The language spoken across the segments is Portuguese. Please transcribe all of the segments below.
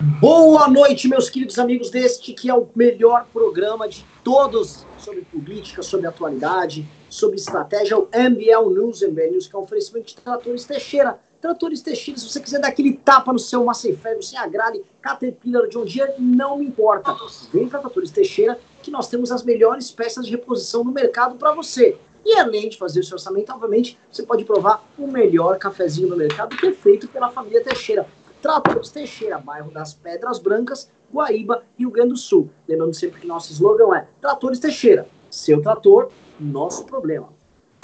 Boa noite, meus queridos amigos deste que é o melhor programa de todos sobre política, sobre atualidade, sobre estratégia, o MBL News and News, que é um oferecimento de Tratores Teixeira. Tratores Teixeira, se você quiser dar aquele tapa no seu Massey Ferro, sem agrade, Caterpillar, de um dia, não me importa. Vem para Tratores Teixeira, que nós temos as melhores peças de reposição no mercado para você. E além de fazer o seu orçamento, obviamente, você pode provar o melhor cafezinho do mercado que é feito pela família Teixeira. Tratores Teixeira, bairro das Pedras Brancas, Guaíba, Rio Grande do Sul. Lembrando sempre que nosso slogan é Tratores Teixeira, seu trator, nosso problema.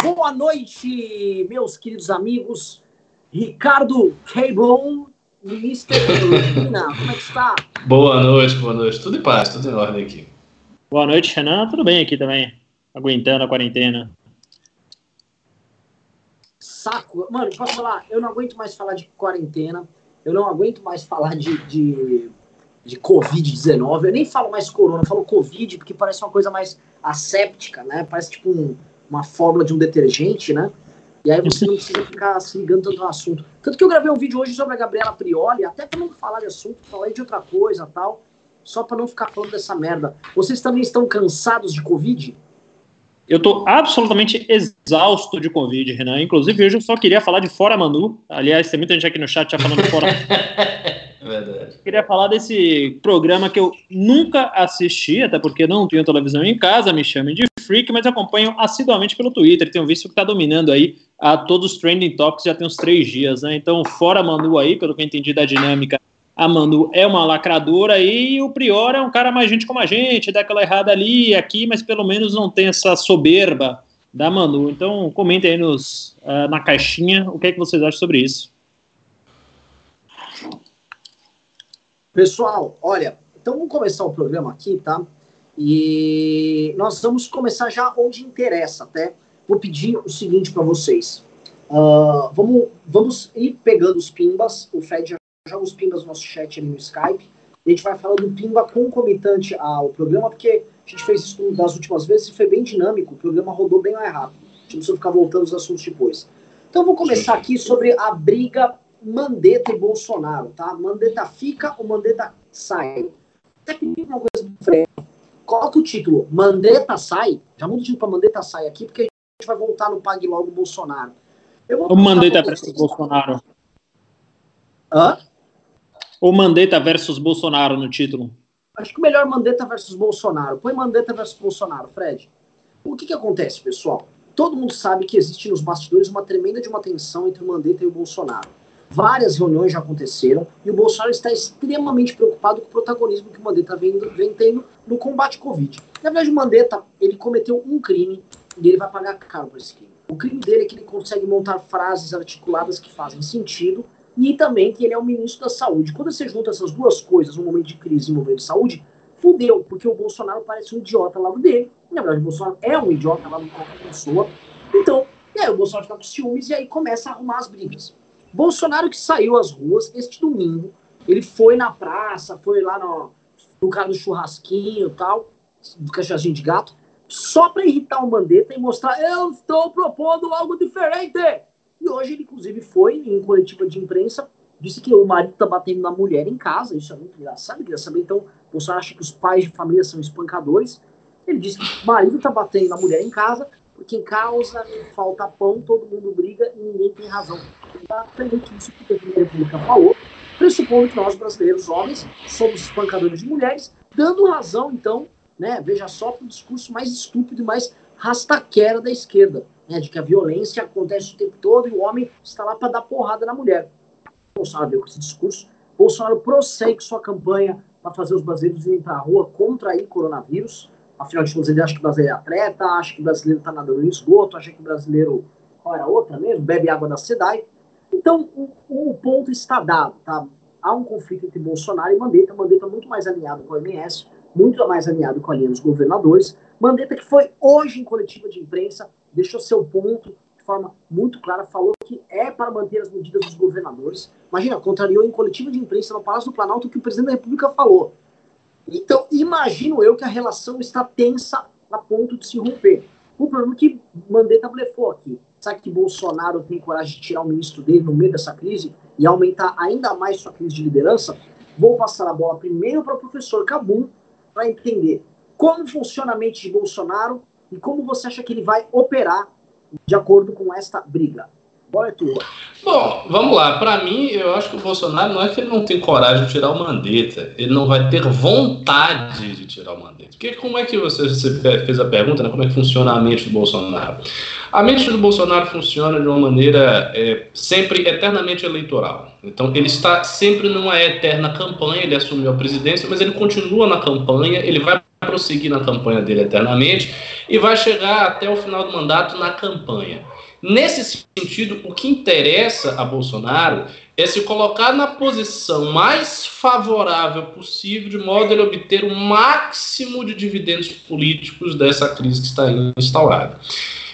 Boa noite, meus queridos amigos. Ricardo Cable, Mr. Carolina, como é que está? Boa noite, boa noite. Tudo em paz, tudo em ordem aqui. Boa noite, Renan. Tudo bem aqui também, aguentando a quarentena saco. Mano, posso falar? Eu não aguento mais falar de quarentena. Eu não aguento mais falar de, de, de Covid-19. Eu nem falo mais corona, eu falo Covid, porque parece uma coisa mais asséptica, né? Parece tipo um, uma fórmula de um detergente, né? E aí você não precisa ficar se ligando tanto no assunto. Tanto que eu gravei um vídeo hoje sobre a Gabriela Prioli, até pra não falar de assunto, falar de outra coisa tal, só para não ficar falando dessa merda. Vocês também estão cansados de Covid? Eu estou absolutamente exausto de Covid, Renan. Inclusive, hoje eu só queria falar de Fora Manu. Aliás, tem muita gente aqui no chat já falando de Fora Verdade. Eu queria falar desse programa que eu nunca assisti, até porque não tenho televisão em casa, me chamem de freak, mas acompanho assiduamente pelo Twitter. Tenho visto que está dominando aí a todos os trending topics já tem uns três dias, né? Então, Fora Manu aí, pelo que eu entendi da dinâmica, a Manu é uma lacradora e o Prior é um cara mais gente como a gente, dá aquela errada ali e aqui, mas pelo menos não tem essa soberba da Manu. Então, comentem aí nos, uh, na caixinha o que, é que vocês acham sobre isso. Pessoal, olha, então vamos começar o programa aqui, tá? E nós vamos começar já onde interessa, até. Vou pedir o seguinte para vocês. Uh, vamos, vamos ir pegando os pimbas. O Fred já joga os pimbas no nosso chat ali no Skype. E a gente vai falando pimba concomitante ao programa, porque a gente fez isso das últimas vezes e foi bem dinâmico. O programa rodou bem mais rápido. A gente não precisa ficar voltando os assuntos depois. Então, vou começar aqui sobre a briga Mandetta e Bolsonaro, tá? Mandetta fica ou Mandetta sai? Até pedir uma coisa do Fred. Coloca o título Mandetta sai. Já muda o título para Mandetta sai aqui, porque a gente vai voltar no Pague Logo Bolsonaro. Eu vou o Mandetta versus Bolsonaro. Hã? Ou Mandetta versus Bolsonaro no título? Acho que o melhor Mandetta versus Bolsonaro. Põe Mandetta versus Bolsonaro, Fred. O que, que acontece, pessoal? Todo mundo sabe que existe nos bastidores uma tremenda de uma tensão entre o Mandetta e o Bolsonaro. Várias reuniões já aconteceram e o Bolsonaro está extremamente preocupado com o protagonismo que o Mandetta vem, vem tendo no combate à Covid. Na verdade, o Mandetta ele cometeu um crime e ele vai pagar caro por esse crime. O crime dele é que ele consegue montar frases articuladas que fazem sentido e também que ele é o ministro da Saúde. Quando você junta essas duas coisas, um momento de crise e um momento de saúde, fudeu, porque o Bolsonaro parece um idiota ao lado dele. Na verdade, o Bolsonaro é um idiota ao lado de qualquer pessoa. Então, e aí o Bolsonaro fica com ciúmes e aí começa a arrumar as brigas. Bolsonaro que saiu às ruas este domingo, ele foi na praça, foi lá no, no cara do churrasquinho e tal, do cachorrinho de gato, só para irritar o Mandetta e mostrar, eu estou propondo algo diferente. E hoje ele, inclusive, foi em coletiva de imprensa, disse que o marido está batendo na mulher em casa. Isso é muito engraçado. Queria saber, então, você acha que os pais de família são espancadores? Ele disse que o marido está batendo na mulher em casa, porque em causa falta pão, todo mundo briga e ninguém tem razão. Exatamente isso que o presidente da República falou, pressupondo que nós, brasileiros homens, somos espancadores de mulheres, dando razão, então, né, veja só, para o discurso mais estúpido e mais rastaquera da esquerda né, de que a violência acontece o tempo todo e o homem está lá para dar porrada na mulher. Bolsonaro veio com esse discurso. Bolsonaro prossegue sua campanha para fazer os brasileiros irem para a rua contra o coronavírus. Afinal de contas, ele acha que o brasileiro é atleta, acha que o brasileiro está nadando no esgoto, acha que o brasileiro. Qual era a outra mesmo? Bebe água da SEDAI. Então, o, o ponto está dado, tá? Há um conflito entre Bolsonaro e Mandetta. Mandetta muito mais alinhado com o MS, muito mais alinhado com a linha dos governadores. Mandetta que foi hoje em coletiva de imprensa deixou seu ponto de forma muito clara, falou que é para manter as medidas dos governadores. Imagina, contrariou em coletiva de imprensa no Palácio do Planalto o que o presidente da República falou. Então, imagino eu que a relação está tensa a ponto de se romper. O problema é que Mandetta blefou aqui. Sabe que Bolsonaro tem coragem de tirar o ministro dele no meio dessa crise e aumentar ainda mais sua crise de liderança? vou passar a bola primeiro para o professor Cabum para entender como funciona a mente de Bolsonaro e como você acha que ele vai operar de acordo com esta briga. Bola é tua. Bom, vamos lá. Para mim, eu acho que o Bolsonaro não é que ele não tem coragem de tirar o Mandetta, ele não vai ter vontade de tirar o Mandetta. Porque como é que você, você fez a pergunta, né? Como é que funciona a mente do Bolsonaro? A mente do Bolsonaro funciona de uma maneira é, sempre eternamente eleitoral. Então, ele está sempre numa eterna campanha, ele assumiu a presidência, mas ele continua na campanha, ele vai prosseguir na campanha dele eternamente e vai chegar até o final do mandato na campanha. Nesse sentido, o que interessa a Bolsonaro é se colocar na posição mais favorável possível, de modo a ele obter o máximo de dividendos políticos dessa crise que está instaurada.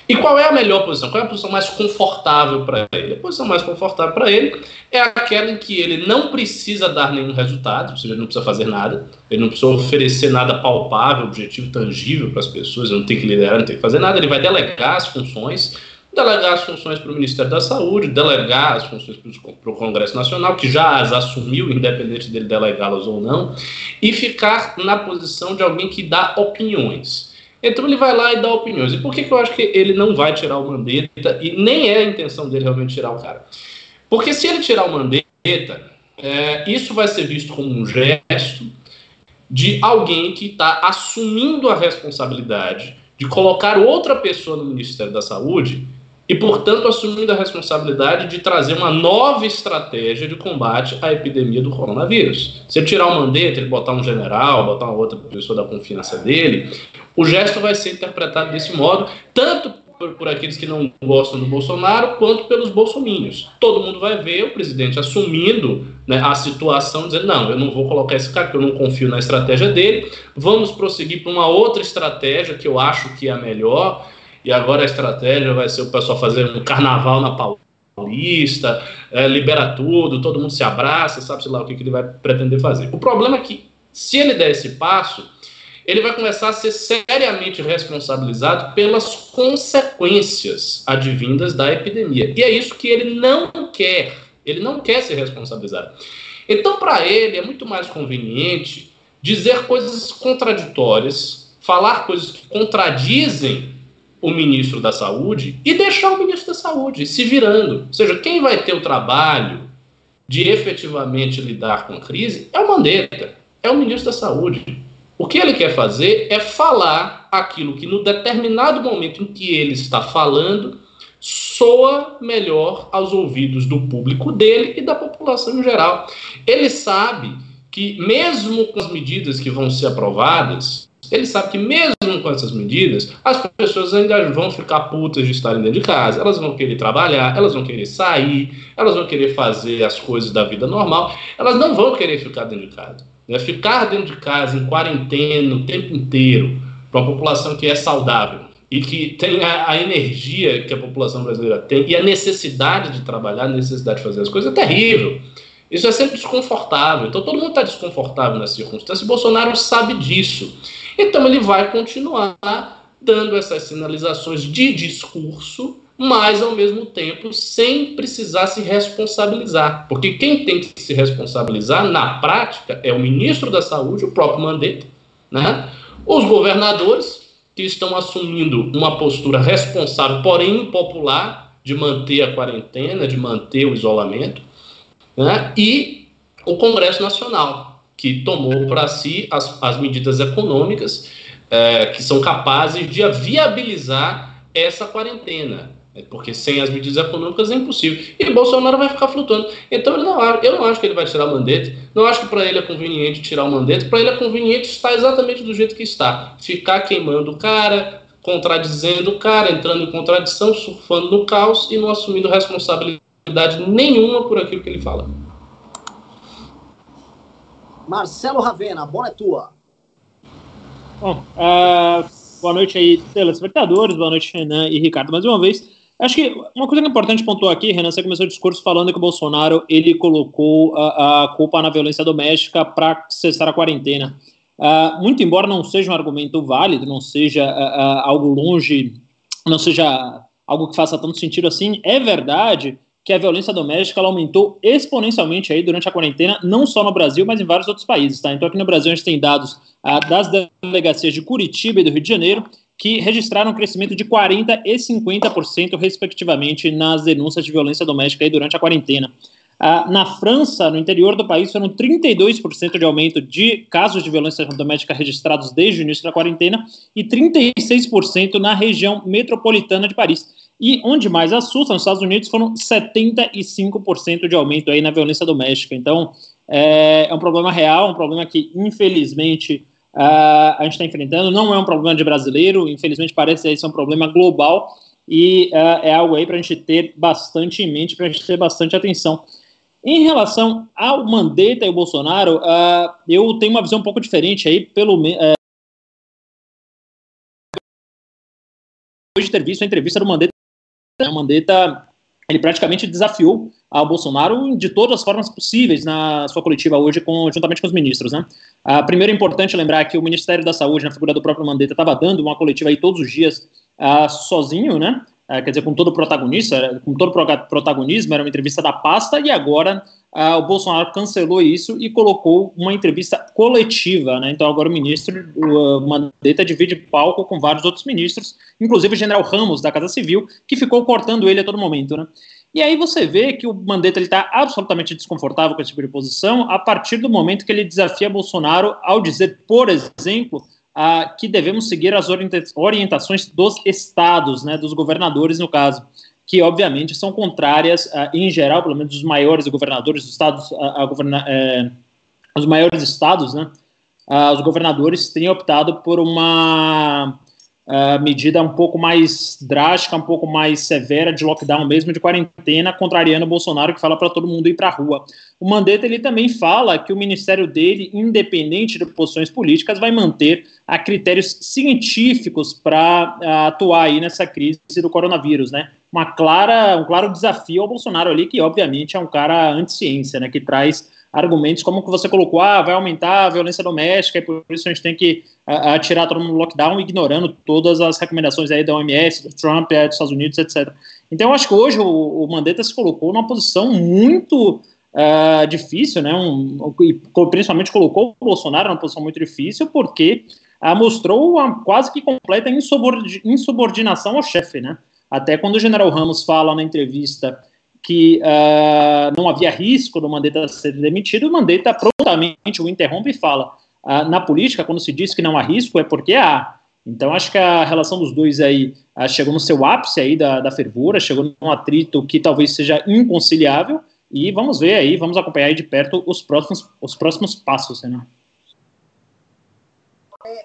E qual é a melhor posição? Qual é a posição mais confortável para ele? A posição mais confortável para ele é aquela em que ele não precisa dar nenhum resultado, ou seja, ele não precisa fazer nada, ele não precisa oferecer nada palpável, objetivo, tangível para as pessoas, ele não tem que liderar, não tem que fazer nada, ele vai delegar as funções delegar as funções para o Ministério da Saúde, delegar as funções para o Congresso Nacional, que já as assumiu, independente dele delegá-las ou não, e ficar na posição de alguém que dá opiniões. Então ele vai lá e dá opiniões. E por que, que eu acho que ele não vai tirar o Mandetta, e nem é a intenção dele realmente tirar o cara? Porque se ele tirar o Mandetta, é, isso vai ser visto como um gesto de alguém que está assumindo a responsabilidade de colocar outra pessoa no Ministério da Saúde e, portanto, assumindo a responsabilidade de trazer uma nova estratégia de combate à epidemia do coronavírus. Se ele tirar o Mandetta, ele botar um general, botar uma outra pessoa da confiança dele, o gesto vai ser interpretado desse modo, tanto por, por, aqueles que não gostam do Bolsonaro, quanto pelos bolsomínios. Todo mundo vai ver o presidente assumindo né, a situação, dizendo, não, eu não vou colocar esse cara, porque eu não confio na estratégia dele, vamos prosseguir para uma outra estratégia que eu acho que é a melhor, e agora a estratégia vai ser o pessoal fazer um carnaval na Paulista, é, libera tudo, todo mundo se abraça, sabe-se lá o que, que ele vai pretender fazer. O problema é que, se ele der esse passo, ele vai começar a ser seriamente responsabilizado pelas consequências advindas da epidemia. E é isso que ele não quer. Ele não quer ser responsabilizado. Então, para ele, é muito mais conveniente dizer coisas contraditórias, falar coisas que contradizem o ministro da Saúde e deixar o ministro da Saúde se virando. Ou seja, quem vai ter o trabalho de efetivamente lidar com a crise é o Mandetta, é o ministro da Saúde. O que ele quer fazer é falar aquilo que, no determinado momento em que ele está falando, soa melhor aos ouvidos do público dele e da população em geral. Ele sabe que, mesmo com as medidas que vão ser aprovadas, ele sabe que mesmo com essas medidas, as pessoas ainda vão ficar putas de estarem dentro de casa, elas vão querer trabalhar, elas vão querer sair, elas vão querer fazer as coisas da vida normal, elas não vão querer ficar dentro de casa. Né? Ficar dentro de casa, em quarentena, o tempo inteiro, para uma população que é saudável e que tem a, a, energia que a população brasileira tem e a necessidade de trabalhar, a necessidade de fazer as coisas, é terrível. Isso é sempre desconfortável. Então todo mundo está desconfortável nessa circunstância e Bolsonaro sabe disso. Então ele vai continuar dando essas sinalizações de discurso, mas ao mesmo tempo sem precisar se responsabilizar. Porque quem tem que se responsabilizar na prática é o ministro da Saúde, o próprio Mandetta, né? os governadores, que estão assumindo uma postura responsável, porém impopular, de manter a quarentena, de manter o isolamento, né? e o Congresso Nacional, que tomou para si as, as medidas econômicas é, que são capazes de viabilizar essa quarentena. Né? Porque sem as medidas econômicas é impossível. E Bolsonaro vai ficar flutuando. Então não, eu não acho que ele vai tirar o mandete. Não acho que para ele é conveniente tirar o mandete. Para ele é conveniente estar exatamente do jeito que está. Ficar queimando o cara, contradizendo o cara, entrando em contradição, surfando no caos e não assumindo responsabilidade nenhuma por aquilo que ele fala. Marcelo Ravena, a bola é tua. Bom, uh, boa noite aí, telespectadores, boa noite, Renan e Ricardo, mais uma vez. Acho que uma coisa que é importante pontuar aqui, Renan, você começou o discurso falando que o Bolsonaro ele colocou a, a culpa na violência doméstica para cessar a quarentena. Uh, muito embora não seja um argumento válido, não seja uh, algo longe, não seja algo que faça tanto sentido assim, é verdade que a violência doméstica ela aumentou exponencialmente aí durante a quarentena, não só no Brasil, mas em vários outros países. Tá? Então, aqui no Brasil, a gente tem dados ah, das delegacias de Curitiba e do Rio de Janeiro, que registraram um crescimento de 40% e 50%, respectivamente, nas denúncias de violência doméstica aí durante a quarentena. Ah, na França, no interior do país, foram 32% de aumento de casos de violência doméstica registrados desde o início da quarentena e 36% na região metropolitana de Paris. E onde mais assusta, nos Estados Unidos, foram 75% de aumento aí na violência doméstica. Então, é, é, um problema real, um problema que, infelizmente, a gente está enfrentando. Não é um problema de brasileiro, infelizmente parece ser um problema global e uh, é algo aí para a gente ter bastante em mente, para a gente ter bastante atenção. Em relação ao Mandetta e o Bolsonaro, eu tenho uma visão um pouco diferente aí, pelo menos. depois de ter visto a entrevista do Mandetta o Mandetta ele praticamente desafiou ao Bolsonaro de todas as formas possíveis na sua coletiva hoje, com, juntamente com os ministros. Né? Ah, primeiro é importante lembrar que o Ministério da Saúde, na figura do próprio Mandetta, estava dando uma coletiva aí todos os dias ah, sozinho, né? Ah, quer dizer, com todo protagonista, com todo protagonismo, era uma entrevista da pasta, e agora ah, o Bolsonaro cancelou isso e colocou uma entrevista coletiva, né? Então agora o ministro, o uh, Mandetta divide palco com vários outros ministros, inclusive o general Ramos da Casa Civil, que ficou cortando ele a todo momento, né? E aí você vê que o Mandetta está absolutamente desconfortável com esse tipo de posição a partir do momento que ele desafia Bolsonaro ao dizer, por exemplo, uh, que devemos seguir as orientações dos estados, né, dos governadores no caso que obviamente são contrárias, uh, em geral, pelo menos os maiores governadores dos estados, a, a governa, é, os maiores estados, né, uh, os governadores têm optado por uma uh, medida um pouco mais drástica, um pouco mais severa de lockdown mesmo, de quarentena, contrariando o Bolsonaro, que fala para todo mundo ir para a rua. O Mandetta ele também fala que o ministério dele, independente de posições políticas, vai manter a critérios científicos para atuar aí nessa crise do coronavírus, né? Uma clara, um claro desafio ao Bolsonaro ali, que obviamente é um cara anti-ciência, né, que traz argumentos como que você colocou, ah, vai aumentar a violência doméstica e por isso a gente tem que atirar todo mundo no lockdown, ignorando todas as recomendações aí da OMS, do Trump, dos Estados Unidos, etc. Então, eu acho que hoje o, o Mandetta se colocou numa posição muito uh, difícil, né, um, principalmente colocou o Bolsonaro numa posição muito difícil, porque uh, mostrou uma quase que completa insubordinação ao chefe, né, até quando o general Ramos fala na entrevista que uh, não havia risco do Mandetta ser demitido, o Mandetta prontamente o interrompe e fala: uh, na política, quando se diz que não há risco, é porque há. Então, acho que a relação dos dois aí uh, chegou no seu ápice aí da, da fervura, chegou num atrito que talvez seja inconciliável, e vamos ver aí, vamos acompanhar aí de perto os próximos, os próximos passos, né? É,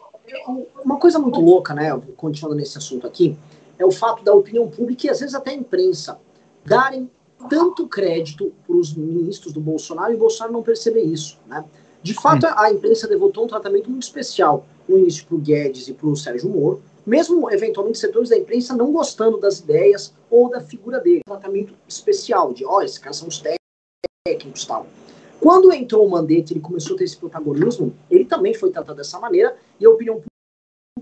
uma coisa muito louca, né, continuando nesse assunto aqui, é o fato da opinião pública e às vezes até a imprensa darem tanto crédito para os ministros do Bolsonaro e o Bolsonaro não perceber isso. Né? De fato, a imprensa devotou um tratamento muito especial no início para o Guedes e para o Sérgio Moro, mesmo eventualmente setores da imprensa não gostando das ideias ou da figura dele. Um tratamento especial de, ó, oh, esses caras são os técnicos e tal. Quando entrou o Mandetta, ele começou a ter esse protagonismo, ele também foi tratado dessa maneira e a opinião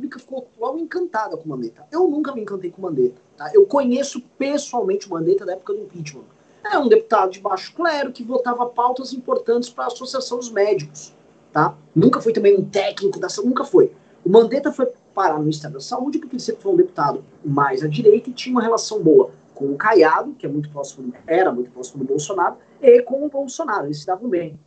pública ficou logo encantada com o Mandetta. Eu nunca me encantei com o Mandetta. Tá? Eu conheço pessoalmente o Mandetta da época do impeachment. É um deputado de baixo clero que votava pautas importantes para a Associação dos Médicos. Tá? Nunca foi também um técnico da saúde, nunca foi. O Mandetta foi parar no Ministério da Saúde porque ele sempre foi um deputado mais à direita e tinha uma relação boa com o Caiado, que é muito próximo, era muito próximo do Bolsonaro, e com o Bolsonaro, eles se davam bem.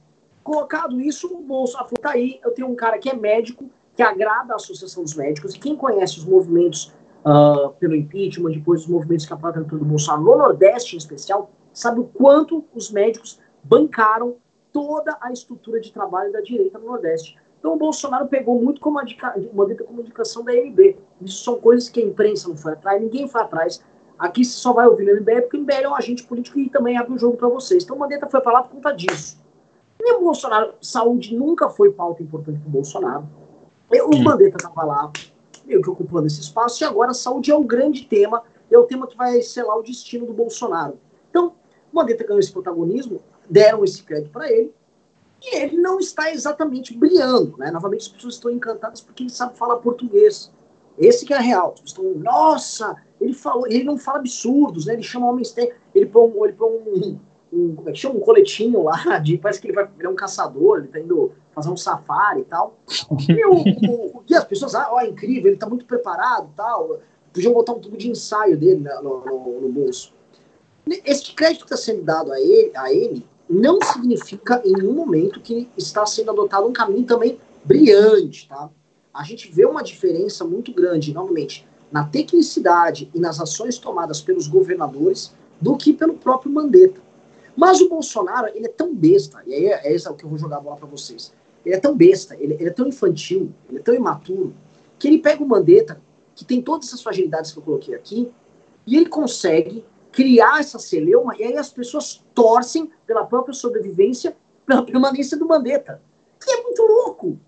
Colocado isso, o Bolsonaro falou, tá aí, eu tenho um cara que é médico, que agrada a Associação dos Médicos, e quem conhece os movimentos uh, pelo impeachment, depois os movimentos que apoiam do Bolsonaro no Nordeste em especial, sabe o quanto os médicos bancaram toda a estrutura de trabalho da direita no Nordeste. Então o Bolsonaro pegou muito como uma, como indicação da MB. Isso são coisas que a imprensa não foi atrás, ninguém foi atrás. Aqui você só vai ouvir no MBL porque o MBL é um agente político e também abre o jogo para vocês. Então Mandetta foi falar por conta disso. E o Bolsonaro, saúde nunca foi pauta importante para o Bolsonaro. O Mandetta estava lá, meio que ocupando esse espaço, e agora a saúde é o grande tema, é o tema que vai selar o destino do Bolsonaro. Então, o Mandetta ganhou esse protagonismo, deram esse crédito para ele, e ele não está exatamente brilhando. Né? Novamente, as pessoas estão encantadas porque ele sabe falar português. Esse que é real. As pessoas estão, nossa, ele falou, ele não fala absurdos, né? Ele chama homens, ele põe, ele põe um, um, como é que chama? Um coletinho lá, de, parece que ele, vai, ele é um caçador, ele tá indo fazer um safari e tal. E, o, o, e as pessoas, ah, ó, é incrível, ele tá muito preparado e tal. Podiam botar um tubo de ensaio dele né, no, no, no, bolso. Esse crédito que está sendo dado a ele, a ele não significa em nenhum momento que está sendo adotado um caminho também brilhante, tá? A gente vê uma diferença muito grande, novamente, na tecnicidade e nas ações tomadas pelos governadores do que pelo próprio Mandetta. Mas o Bolsonaro, ele é tão besta, e aí é, é isso que eu vou jogar a bola para vocês. Ele é tão besta, ele, ele, é tão infantil, ele é tão imaturo, que ele pega o Mandetta, que tem todas essas fragilidades que eu coloquei aqui, e ele consegue criar essa celeuma, e aí as pessoas torcem pela própria sobrevivência, pela permanência do Mandetta. Que é muito louco,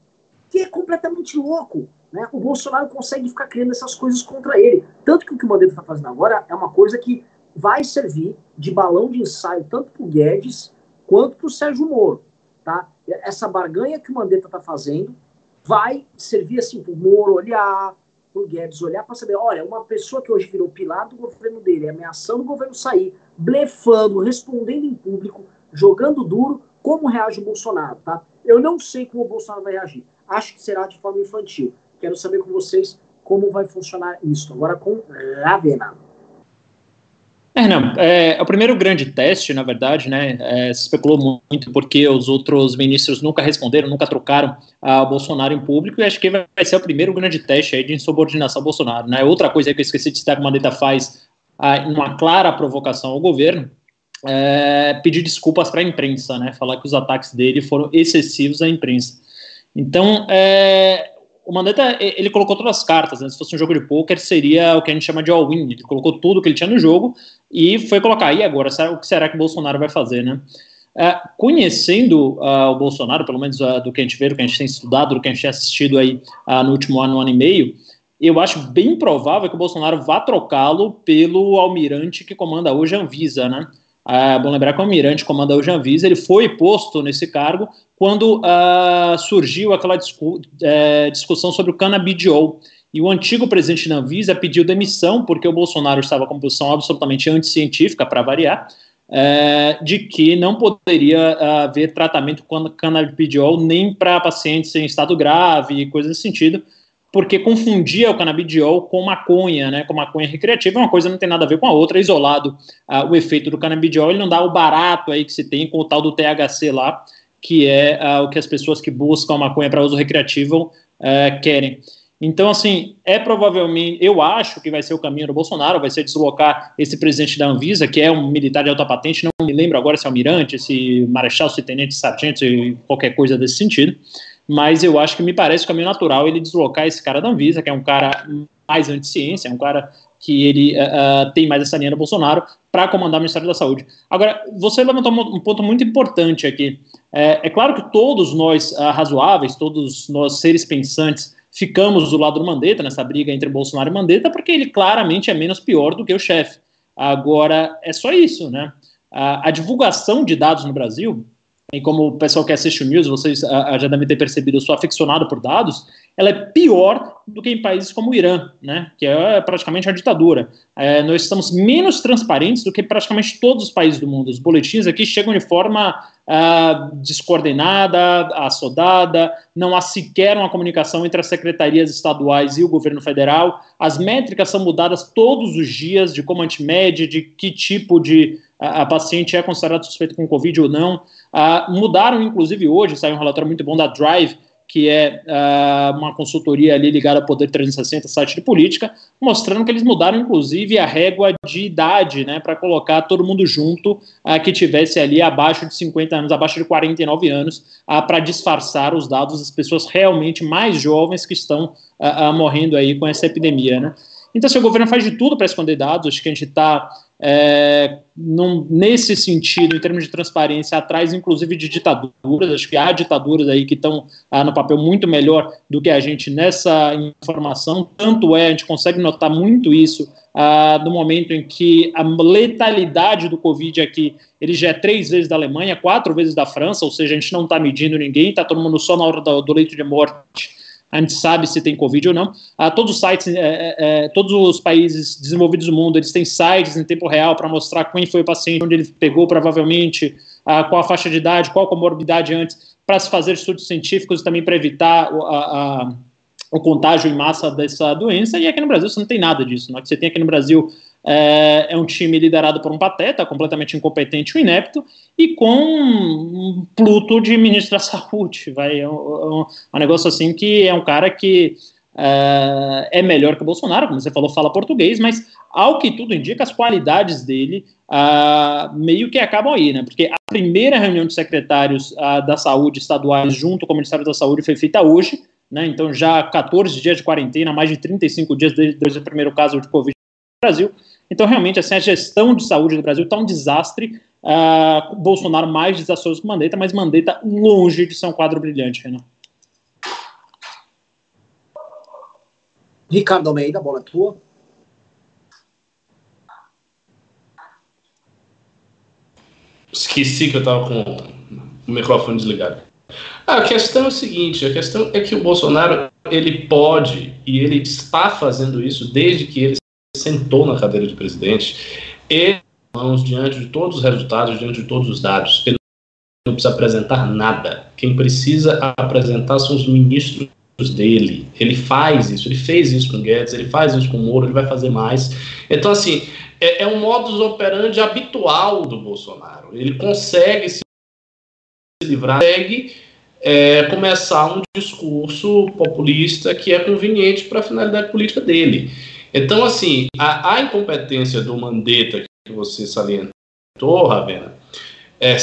que é completamente louco. Né? O Bolsonaro consegue ficar criando essas coisas contra ele. Tanto que o que o Mandetta está fazendo agora é uma coisa que vai servir de balão de ensaio tanto para o Guedes quanto para o Sérgio Moro. Tá? Essa barganha que o Mandetta está fazendo vai servir assim para o Moro olhar, para o Guedes olhar para saber, olha, uma pessoa que hoje virou pilar do governo dele, ameaçando o governo sair, blefando, respondendo em público, jogando duro, como reage o Bolsonaro, tá? Eu não sei como o Bolsonaro vai reagir. Acho que será de forma infantil. Quero saber com vocês como vai funcionar isso. Agora com Ravena. É, não, é, é, o primeiro grande teste, na verdade, né, é, se especulou muito porque os outros ministros nunca responderam, nunca trocaram o Bolsonaro em público, e acho que vai ser o primeiro grande teste aí de insubordinação ao Bolsonaro, né, outra coisa que eu esqueci de citar que o Mandetta faz, ah, uma clara provocação ao governo, é, pedir desculpas para a imprensa, né, falar que os ataques dele foram excessivos à imprensa. Então, é, o Mandetta, ele colocou todas as cartas, né? se fosse um jogo de pôquer, seria o que a gente chama de all-in, ele colocou tudo que ele tinha no jogo e foi colocar, e agora, o que será que o Bolsonaro vai fazer, né? Uh, conhecendo uh, o Bolsonaro, pelo menos uh, do que a gente vê, do que a gente tem estudado, do que a gente tem assistido aí no último ano, um ano e meio, eu acho bem provável que o Bolsonaro vá trocá-lo pelo almirante que comanda hoje a Anvisa, né? É bom lembrar que o almirante comanda hoje a Anvisa, ele foi posto nesse cargo quando uh, surgiu aquela discu é, discussão sobre o canabidiol. E o antigo presidente da Anvisa pediu demissão porque o Bolsonaro estava com posição absolutamente anticientífica, para variar, é, de que não poderia haver tratamento com canabidiol nem para pacientes em estado grave e coisas nesse sentido, porque confundia o canabidiol com maconha, né, com maconha recreativa, uma coisa não tem nada a ver com a outra, é isolado uh, o efeito do canabidiol, ele não dá o barato aí que se tem com o tal do THC lá, que é uh, o que as pessoas que buscam maconha para uso recreativo uh, querem. Então, assim, é provavelmente, eu acho que vai ser o caminho do Bolsonaro, vai ser deslocar esse presidente da Anvisa, que é um militar de alta patente, não me lembro agora se é almirante, se marechal, se tenente, sargento, qualquer coisa desse sentido, mas eu acho que me parece o caminho natural ele deslocar esse cara da Anvisa, que é um cara mais anti-ciência, é um cara que ele uh, tem mais essa linha do Bolsonaro, para comandar o Ministério da Saúde. Agora, você levantou um ponto muito importante aqui. É, é claro que todos nós uh, razoáveis, todos nós seres pensantes, ficamos do lado do Mandetta nessa briga entre Bolsonaro e Mandetta, porque ele claramente é menos pior do que o chefe. Agora, é só isso, né? A, a divulgação de dados no Brasil, e como o pessoal que assiste o News, vocês uh, já devem ter percebido, eu sou aficionado por dados, ela é pior do que em países como o Irã, né, que é praticamente a ditadura. É, nós estamos menos transparentes do que praticamente todos os países do mundo. Os boletins aqui chegam de forma uh, descoordenada, assodada, não há sequer uma comunicação entre as secretarias estaduais e o governo federal. As métricas são mudadas todos os dias de como antimédia, de que tipo de a, a paciente é considerada suspeita com Covid ou não. Uh, mudaram, inclusive, hoje, saiu um relatório muito bom da Drive, que é uh, uma consultoria ali ligada ao Poder 360, site de política, mostrando que eles mudaram, inclusive, a régua de idade, né, para colocar todo mundo junto uh, que tivesse ali abaixo de 50 anos, abaixo de 49 anos, uh, para disfarçar os dados das pessoas realmente mais jovens que estão morrendo aí com essa epidemia, né. Então, se o governo faz de tudo para esconder dados, acho que a gente está é, num, nesse sentido, em termos de transparência, atrás inclusive de ditaduras. Acho que há ditaduras aí que estão ah, no papel muito melhor do que a gente nessa informação. Tanto é, a gente consegue notar muito isso ah, no momento em que a letalidade do Covid aqui ele já é três vezes da Alemanha, quatro vezes da França, ou seja, a gente não está medindo ninguém, está todo mundo só na hora do, do leito de morte a gente sabe se tem Covid ou não. Ah, todos os sites, é, é, é, todos os países desenvolvidos do mundo, eles têm sites em tempo real para mostrar quem foi o paciente, onde ele pegou provavelmente, ah, qual a faixa de idade, qual a comorbidade antes, para se fazer estudos científicos e também para evitar a, a, o contágio em massa dessa doença. E aqui no Brasil você não tem nada disso. O que você tem aqui no Brasil é, é, um time liderado por um pateta, completamente incompetente e inepto, e com um Pluto de ministro da Saúde. Vai, é um, é um negócio assim que é um cara que é, é melhor que o Bolsonaro, como você falou, fala português, mas ao que tudo indica, as qualidades dele uh, meio que acabam aí, né? Porque a primeira reunião de secretários uh, da saúde estaduais junto com o Ministério da Saúde foi feita hoje, né? Então já 14 dias de quarentena, mais de 35 dias desde, desde o primeiro caso de Covid no Brasil. Então, realmente, assim, a gestão de saúde do Brasil está um desastre. Uh, Bolsonaro mais desastroso que Mandetta, mas Mandetta longe de ser um quadro brilhante, Renan. Ricardo Almeida, bola é tua. Esqueci que eu estava com o microfone desligado. A questão é o seguinte, a questão é que o Bolsonaro ele pode e ele está fazendo isso desde que ele sentou na cadeira de presidente, mãos diante de todos os resultados, diante de todos os dados, ele não precisa apresentar nada. Quem precisa apresentar são os ministros dele. Ele faz isso, ele fez isso com Guedes, ele faz isso com Moro, ele vai fazer mais. Então, assim, é, é um modus operandi habitual do Bolsonaro. Ele consegue se livrar, consegue é, começar um discurso populista que é conveniente para a finalidade política dele. Então, assim, a, a incompetência do Mandetta que você salientou, Ravena, é,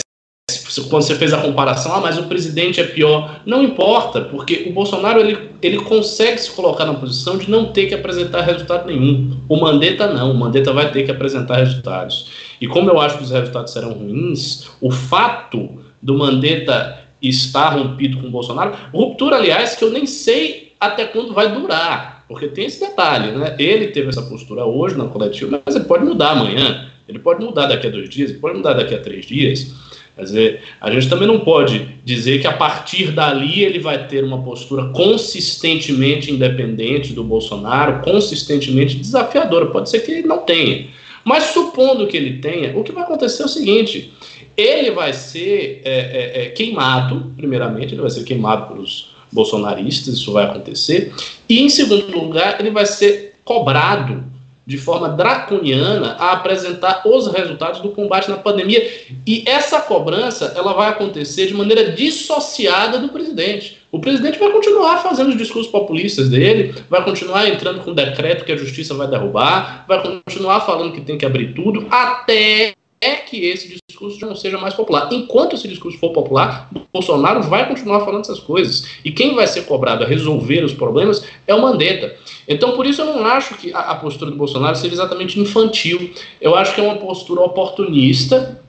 quando você fez a comparação, ah, mas o presidente é pior. Não importa, porque o Bolsonaro ele, ele consegue se colocar na posição de não ter que apresentar resultado nenhum. O Mandetta não, o Mandetta vai ter que apresentar resultados. E como eu acho que os resultados serão ruins, o fato do Mandetta estar rompido com o Bolsonaro, ruptura, aliás, que eu nem sei até quando vai durar. Porque tem esse detalhe, né? Ele teve essa postura hoje na coletiva, mas ele pode mudar amanhã, ele pode mudar daqui a dois dias, ele pode mudar daqui a três dias. Quer dizer, a gente também não pode dizer que a partir dali ele vai ter uma postura consistentemente independente do Bolsonaro, consistentemente desafiadora. Pode ser que ele não tenha. Mas supondo que ele tenha, o que vai acontecer é o seguinte: ele vai ser é, é, é, queimado, primeiramente, ele vai ser queimado pelos bolsonaristas, isso vai acontecer. E, em segundo lugar, ele vai ser cobrado de forma draconiana a apresentar os resultados do combate na pandemia. E essa cobrança ela vai acontecer de maneira dissociada do presidente. O presidente vai continuar fazendo os discursos populistas dele, vai continuar entrando com decreto que a justiça vai derrubar, vai continuar falando que tem que abrir tudo, até é que esse discurso não seja mais popular. Enquanto esse discurso for popular, Bolsonaro vai continuar falando essas coisas. E quem vai ser cobrado a resolver os problemas é o Mandetta. Então, por isso, eu não acho que a, postura do Bolsonaro seja exatamente infantil. Eu acho que é uma postura oportunista,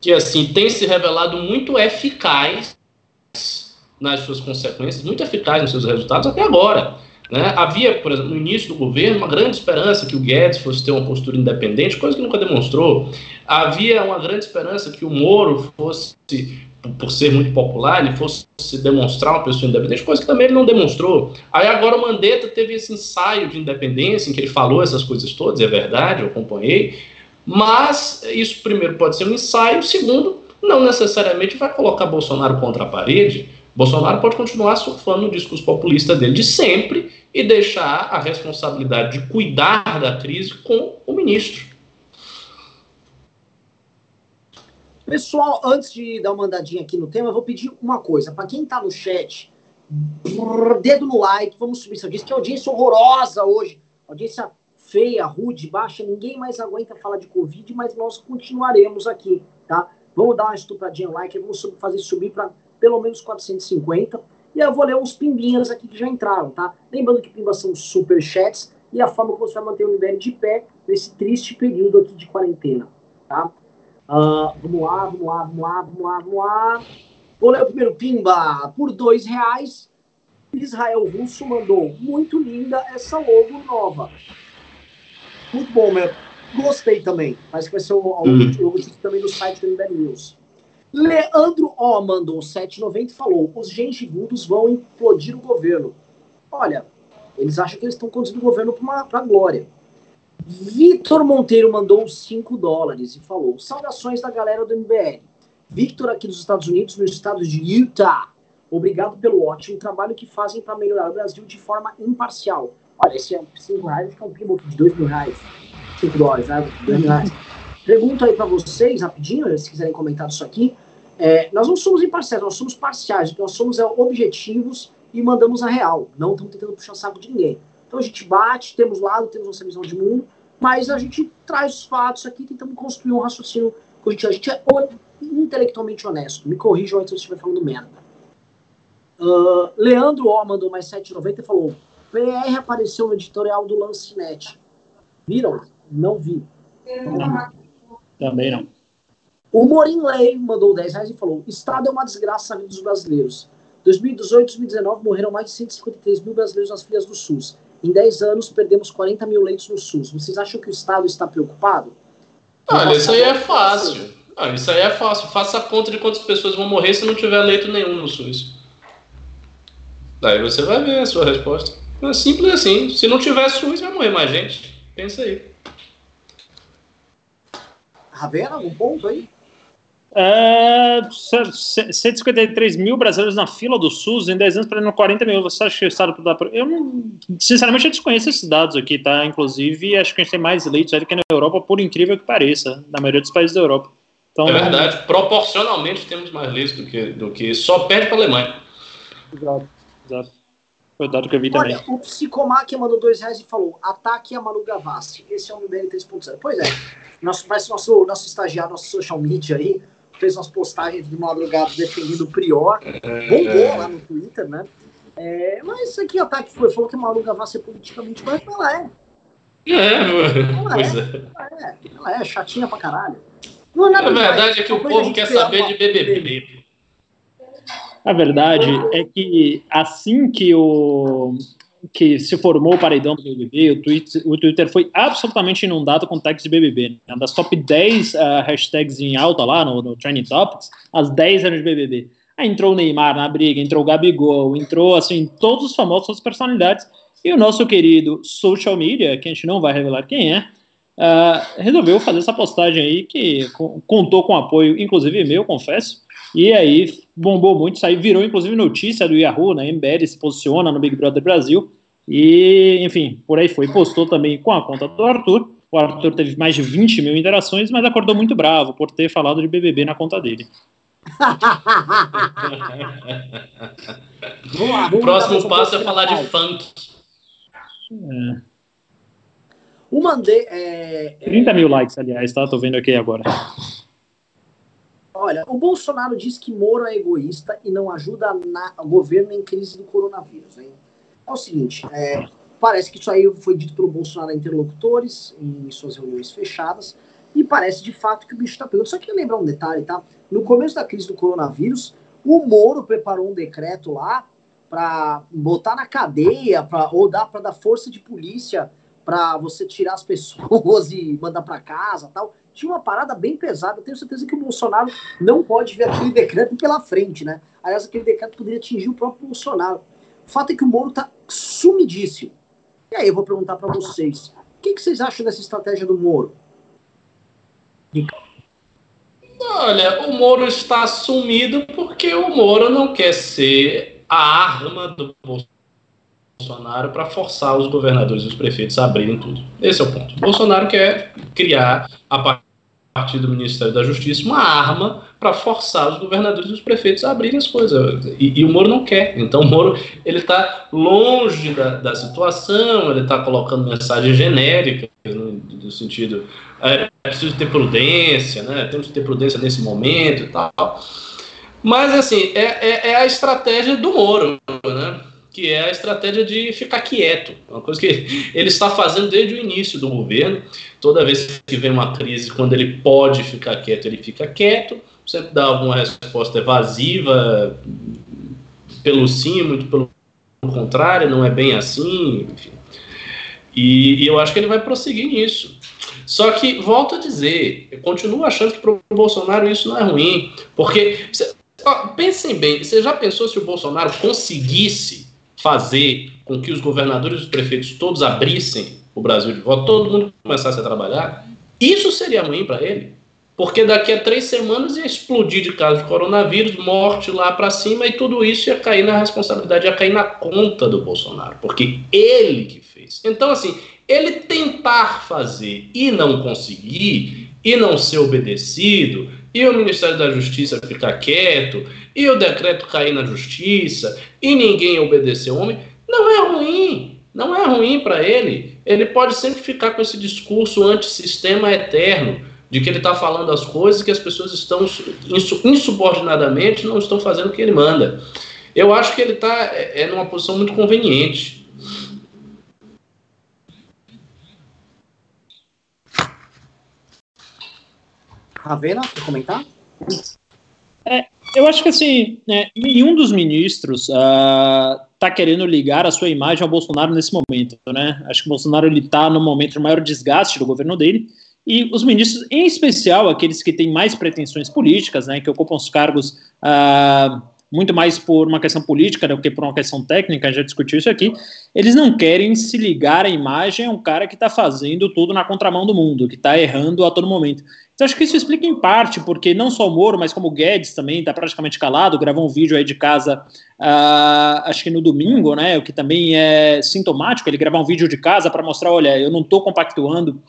que, assim, tem se revelado muito eficaz nas suas consequências, muito eficaz nos seus resultados até agora. Né? Havia, por exemplo, no início do governo, uma grande esperança que o Guedes fosse ter uma postura independente, coisa que nunca demonstrou. Havia uma grande esperança que o Moro fosse, por ser muito popular, ele fosse demonstrar uma pessoa independente, coisa que também ele não demonstrou. Aí agora o Mandetta teve esse ensaio de independência, em que ele falou essas coisas todas, é verdade, eu acompanhei, mas isso, primeiro, pode ser um ensaio, segundo, não necessariamente vai colocar Bolsonaro contra a parede. Bolsonaro pode continuar surfando no discurso populista dele de sempre e deixar a responsabilidade de cuidar da crise com o ministro. Pessoal, antes de dar uma andadinha aqui no tema, eu vou pedir uma coisa. Para quem está no chat, dedo no like, vamos subir isso aqui. Que audiência horrorosa hoje. Audiência feia, rude, baixa. Ninguém mais aguenta falar de Covid, mas nós continuaremos aqui, tá? Vamos dar uma estupradinha no like, vamos fazer subir para pelo menos 450. E eu vou ler uns pimbinhas aqui que já entraram, tá? Lembrando que pimbas são super chats e a forma como você vai manter o nível de pé nesse triste período aqui de quarentena, tá? Uh, vamos lá, vamos lá, vamos lá, vamos lá, vamos lá. Vou ler o primeiro pimba. Por dois reais, Israel Russo mandou. Muito linda essa logo nova. Muito bom, meu. Gostei também. Parece que vai ser o, o, uhum. logotipo também do site do MBL News. Leandro O mandou 7,90 e falou: os gengivundos vão implodir o governo. Olha, eles acham que eles estão conduzindo o governo para a glória. Vitor Monteiro mandou 5 dólares e falou: Saudações da galera do MBL. Victor, aqui dos Estados Unidos, no estado de Utah. Obrigado pelo ótimo trabalho que fazem para melhorar o Brasil de forma imparcial. Olha, esse é 5 reais, é um pimbo de 2 mil reais. 5 dólares, né? 2 mil reais. Pergunto aí para vocês, rapidinho, se quiserem comentar isso aqui. É, nós não somos imparciais, nós somos parciais. nós somos é, objetivos e mandamos a real. Não estamos tentando puxar saco de ninguém. Então a gente bate, temos lado, temos nossa visão de mundo, mas a gente traz os fatos aqui, tentamos construir um raciocínio. A gente, a gente é intelectualmente honesto. Me corrijam se eu estiver falando merda. Uh, Leandro O mandou mais 7,90 e falou: PR apareceu no editorial do Lancinete. Viram? Não vi. Não. Também não. O Morin Ley mandou 10 reais e falou: Estado é uma desgraça na vida dos brasileiros. 2018 2019 morreram mais de 153 mil brasileiros nas filas do SUS. Em 10 anos, perdemos 40 mil leitos no SUS. Vocês acham que o Estado está preocupado? Olha, isso aí é fácil. Ah, isso aí é fácil. Faça a conta de quantas pessoas vão morrer se não tiver leito nenhum no SUS. Daí você vai ver a sua resposta. É simples assim. Se não tiver SUS, vai morrer mais gente. Pensa aí. Ravena, algum ponto aí? É, 153 mil brasileiros na fila do SUS em 10 anos para 40 mil. Você acha que o Estado dá. Eu não, sinceramente, eu desconheço esses dados aqui, tá? Inclusive, acho que a gente tem mais leitos do que na Europa, por incrível que pareça, na maioria dos países da Europa. Então, é verdade, proporcionalmente temos mais leitos do que, do que só perde para a Alemanha. Exato, exato. Foi o dado que eu vi Olha, também. o Psicomac mandou dois reais e falou: ataque a Manu Gavassi. Esse é o MBL 3.0. Pois é, nosso, parece nosso, nosso estagiário, nosso social media aí, fez umas postagens de madrugada defendendo o Prior, bombou lá no Twitter, né? É, mas aqui o ataque foi, falou que a Malu Gavassi é politicamente correta, ela é. É, ela é, é. Ela é, ela é chatinha pra caralho. Não é nada a verdade é que o povo quer saber de BBB. A verdade é que assim que o que se formou o paredão do BBB, o Twitter, o Twitter foi absolutamente inundado com tags de BBB. Né? Das top 10 uh, ah, hashtags em alta lá no, no Trending Topics, as 10 eram de BBB. Aí entrou o Neymar na briga, entrou o Gabigol, entrou, assim, todos os famosos, as personalidades. E o nosso querido social media, que a gente não vai revelar quem é, uh, resolveu fazer essa postagem aí que contou com apoio, inclusive meu, confesso, e aí bombou muito, saiu, virou inclusive notícia do Yahoo, né? MBL se posiciona no Big Brother Brasil. E, enfim, por aí foi. Postou também com a conta do Arthur. O Arthur teve mais de 20 mil interações, mas acordou muito bravo por ter falado de BBB na conta dele. o próximo passo é falar de funk. É. O Mandei. É, 30 mil likes, aliás, tá? Tô vendo aqui agora. Olha, o Bolsonaro diz que Moro é egoísta e não ajuda na, o governo em crise do coronavírus. Hein? É o seguinte, é, parece que isso aí foi dito pelo Bolsonaro a interlocutores em suas reuniões fechadas e parece de fato que o bicho está pegando. Só queria lembrar um detalhe, tá? No começo da crise do coronavírus, o Moro preparou um decreto lá para botar na cadeia, pra, ou dar para dar força de polícia para você tirar as pessoas e mandar para casa, tal tinha uma parada bem pesada. Eu tenho certeza que o Bolsonaro não pode ver aquele decreto pela frente, né? Aliás, aquele decreto poderia atingir o próprio Bolsonaro. O fato é que o Moro tá sumidíssimo. E aí eu vou perguntar para vocês: o que, que, vocês acham dessa estratégia do Moro? Olha, o Moro está sumido porque o Moro não quer ser a arma do Bolsonaro para forçar os governadores e os prefeitos a abrirem tudo. Esse é o ponto. Bolsonaro quer criar a partir do Ministério da Justiça uma arma para forçar os governadores e os prefeitos a abrirem as coisas. E, e o Moro não quer. Então o Moro ele está longe da, da situação, ele está colocando mensagens genéricas no, no sentido é, é preciso ter prudência, né? Temos que ter prudência nesse momento e tal. Mas assim é, é, é a estratégia do Moro, né? Que é a estratégia de ficar quieto. É uma coisa que ele está fazendo desde o início do governo. Toda vez que vem uma crise, quando ele pode ficar quieto, ele fica quieto. Sempre dá alguma resposta evasiva, pelo sim, muito pelo contrário, não é bem assim, enfim. E, e eu acho que ele vai prosseguir nisso. Só que, volto a dizer, eu continuo achando que para o Bolsonaro isso não é ruim, porque, pensem bem, você já pensou se o Bolsonaro conseguisse fazer com que os governadores e os prefeitos todos abrissem o Brasil de volta, todo mundo começasse a trabalhar, isso seria ruim para ele. Porque daqui a três semanas ia explodir de caso de coronavírus, morte lá para cima, e tudo isso ia cair na responsabilidade, ia cair na conta do Bolsonaro, porque ele que fez. Então, assim, ele tentar fazer e não conseguir, e não ser obedecido, e o Ministério da Justiça ficar quieto, e o decreto cair na justiça, e ninguém obedecer o homem, não é ruim. Não é ruim para ele. Ele pode sempre ficar com esse discurso antissistema eterno, de que ele está falando as coisas que as pessoas estão insubordinadamente não estão fazendo o que ele manda. Eu acho que ele está é, é numa posição muito conveniente. Ravena, quer comentar? É, eu acho que assim, é, nenhum dos ministros está uh, querendo ligar a sua imagem ao Bolsonaro nesse momento, né? Acho que o Bolsonaro ele está no momento de maior desgaste do governo dele e os ministros, em especial aqueles que têm mais pretensões políticas, né, que ocupam os cargos uh, muito mais por uma questão política do que por uma questão técnica, já discutiu isso aqui, eles não querem se ligar à imagem a um cara que está fazendo tudo na contramão do mundo, que está errando a todo momento. Então, acho que isso explica em parte, porque não só o Moro, mas como o Guedes também está praticamente calado, gravou um vídeo aí de casa, uh, acho que no domingo, né, o que também é sintomático, ele gravar um vídeo de casa para mostrar, olha, eu não estou compactuando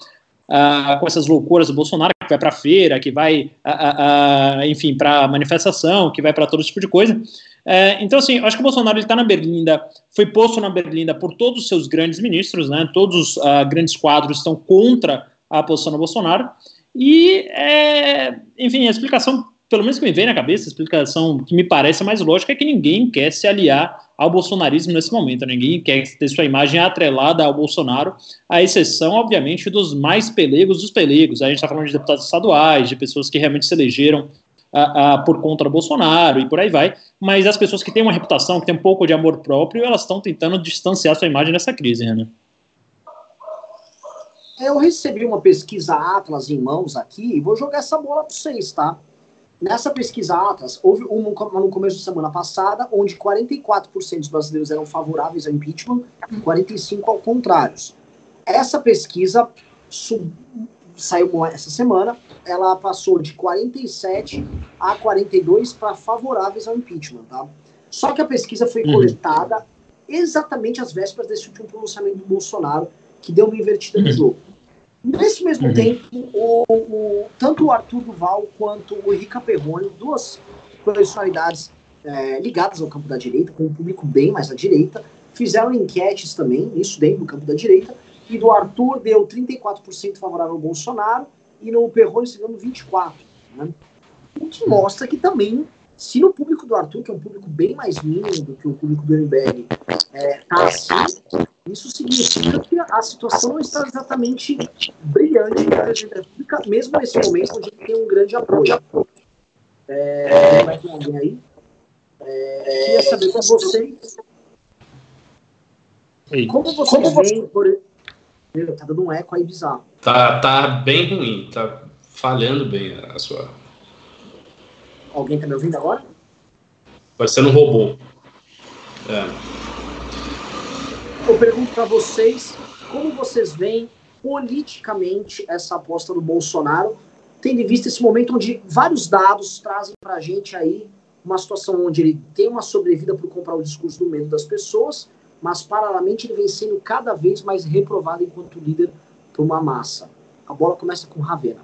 uh, com essas loucuras do Bolsonaro, vai para feira, que vai, uh, enfim, para manifestação, que vai para todo tipo de coisa. É, então, assim, acho que o Bolsonaro está na Berlinda, foi posto na Berlinda por todos os seus grandes ministros, né? Todos os grandes quadros estão contra a posição do Bolsonaro. E, é, enfim, a explicação, pelo menos que me vem na cabeça, a explicação que me parece mais lógica é que ninguém quer se aliar ao bolsonarismo nesse momento. Ninguém quer ter sua imagem atrelada ao Bolsonaro, à exceção, obviamente, dos mais pelegos dos pelegos. A gente está falando de deputados estaduais, de pessoas que realmente se elegeram a, a, por conta do Bolsonaro e por aí vai, mas as pessoas que têm uma reputação, que têm um pouco de amor próprio, elas estão tentando distanciar sua imagem nessa crise, Renan. Eu recebi uma pesquisa Atlas em mãos aqui e vou jogar essa bola para vocês, tá? Nessa pesquisa Atlas, houve uma no começo da semana passada, onde 44% dos brasileiros eram favoráveis ao impeachment, 45% ao contrário. Essa pesquisa sub, saiu essa semana, ela passou de 47 a 42 para favoráveis ao impeachment, tá? Só que a pesquisa foi uhum. coletada exatamente às vésperas desse último pronunciamento do Bolsonaro, que deu uma invertida no uhum. jogo. Nesse mesmo uhum. tempo, o, o, tanto o Arthur Duval quanto o Henrique Perrone, duas personalidades é, ligadas ao campo da direita, com um público bem mais à direita, fizeram enquetes também, isso dentro do campo da direita, e do Arthur deu 34% favorável ao Bolsonaro, e no Perrone se deu 24%. Né? O que mostra que também, se no público do Arthur, que é um público bem mais mínimo do que o público do MBL, é, tá assim, isso significa que a situação não está exatamente brilhante na República, mesmo nesse momento onde tem um grande apoio. É, vai ter alguém aí? É, queria saber com vocês. Como vocês Como veem, por... Meu, tá dando um eco aí bizarro. Tá, tá bem ruim, tá falhando bem a sua. Alguém tá me ouvindo agora? Parecendo um robô. É eu pergunto para vocês como vocês veem politicamente essa aposta do Bolsonaro, tendo em vista esse momento onde vários dados trazem para a gente aí uma situação onde ele tem uma sobrevida por comprar o discurso do medo das pessoas, mas paralelamente ele vem sendo cada vez mais reprovado enquanto líder por uma massa. A bola começa com Ravena.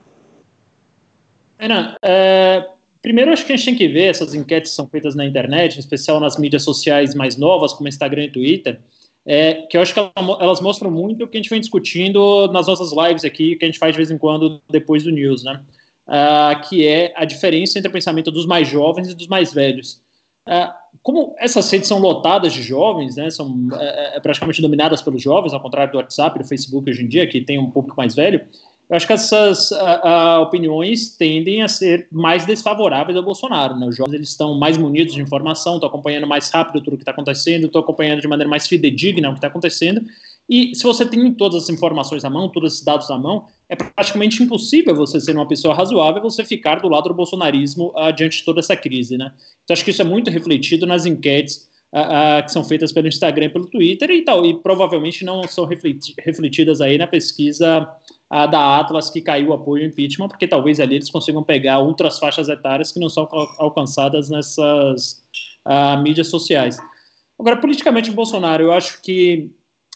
Renan, é, primeiro acho que a gente tem que ver essas enquetes que são feitas na internet, em especial nas mídias sociais mais novas, como Instagram e Twitter, é, que eu acho que elas mostram muito o que a gente vem discutindo nas nossas lives aqui, que a gente faz de vez em quando depois do news, né? Uh, que é a diferença entre o pensamento dos mais jovens e dos mais velhos. Uh, como essas redes são lotadas de jovens, né, são é, é, praticamente dominadas pelos jovens, ao contrário do WhatsApp e do Facebook hoje em dia, que tem um público mais velho, eu acho que essas uh, opiniões tendem a ser mais desfavoráveis ao Bolsonaro. Né? Os jovens eles estão mais munidos de informação, estão acompanhando mais rápido tudo o que está acontecendo, estão acompanhando de maneira mais fidedigna o que está acontecendo. E se você tem todas as informações na mão, todos esses dados na mão, é praticamente impossível você ser uma pessoa razoável, você ficar do lado do bolsonarismo uh, diante de toda essa crise. Né? Então acho que isso é muito refletido nas enquetes uh, uh, que são feitas pelo Instagram e pelo Twitter e tal, e provavelmente não são refletidas aí na pesquisa uh, da Atlas que caiu o apoio ao impeachment, porque talvez ali eles consigam pegar outras faixas etárias que não são alcançadas nessas mídias sociais. Agora, politicamente, Bolsonaro, eu acho que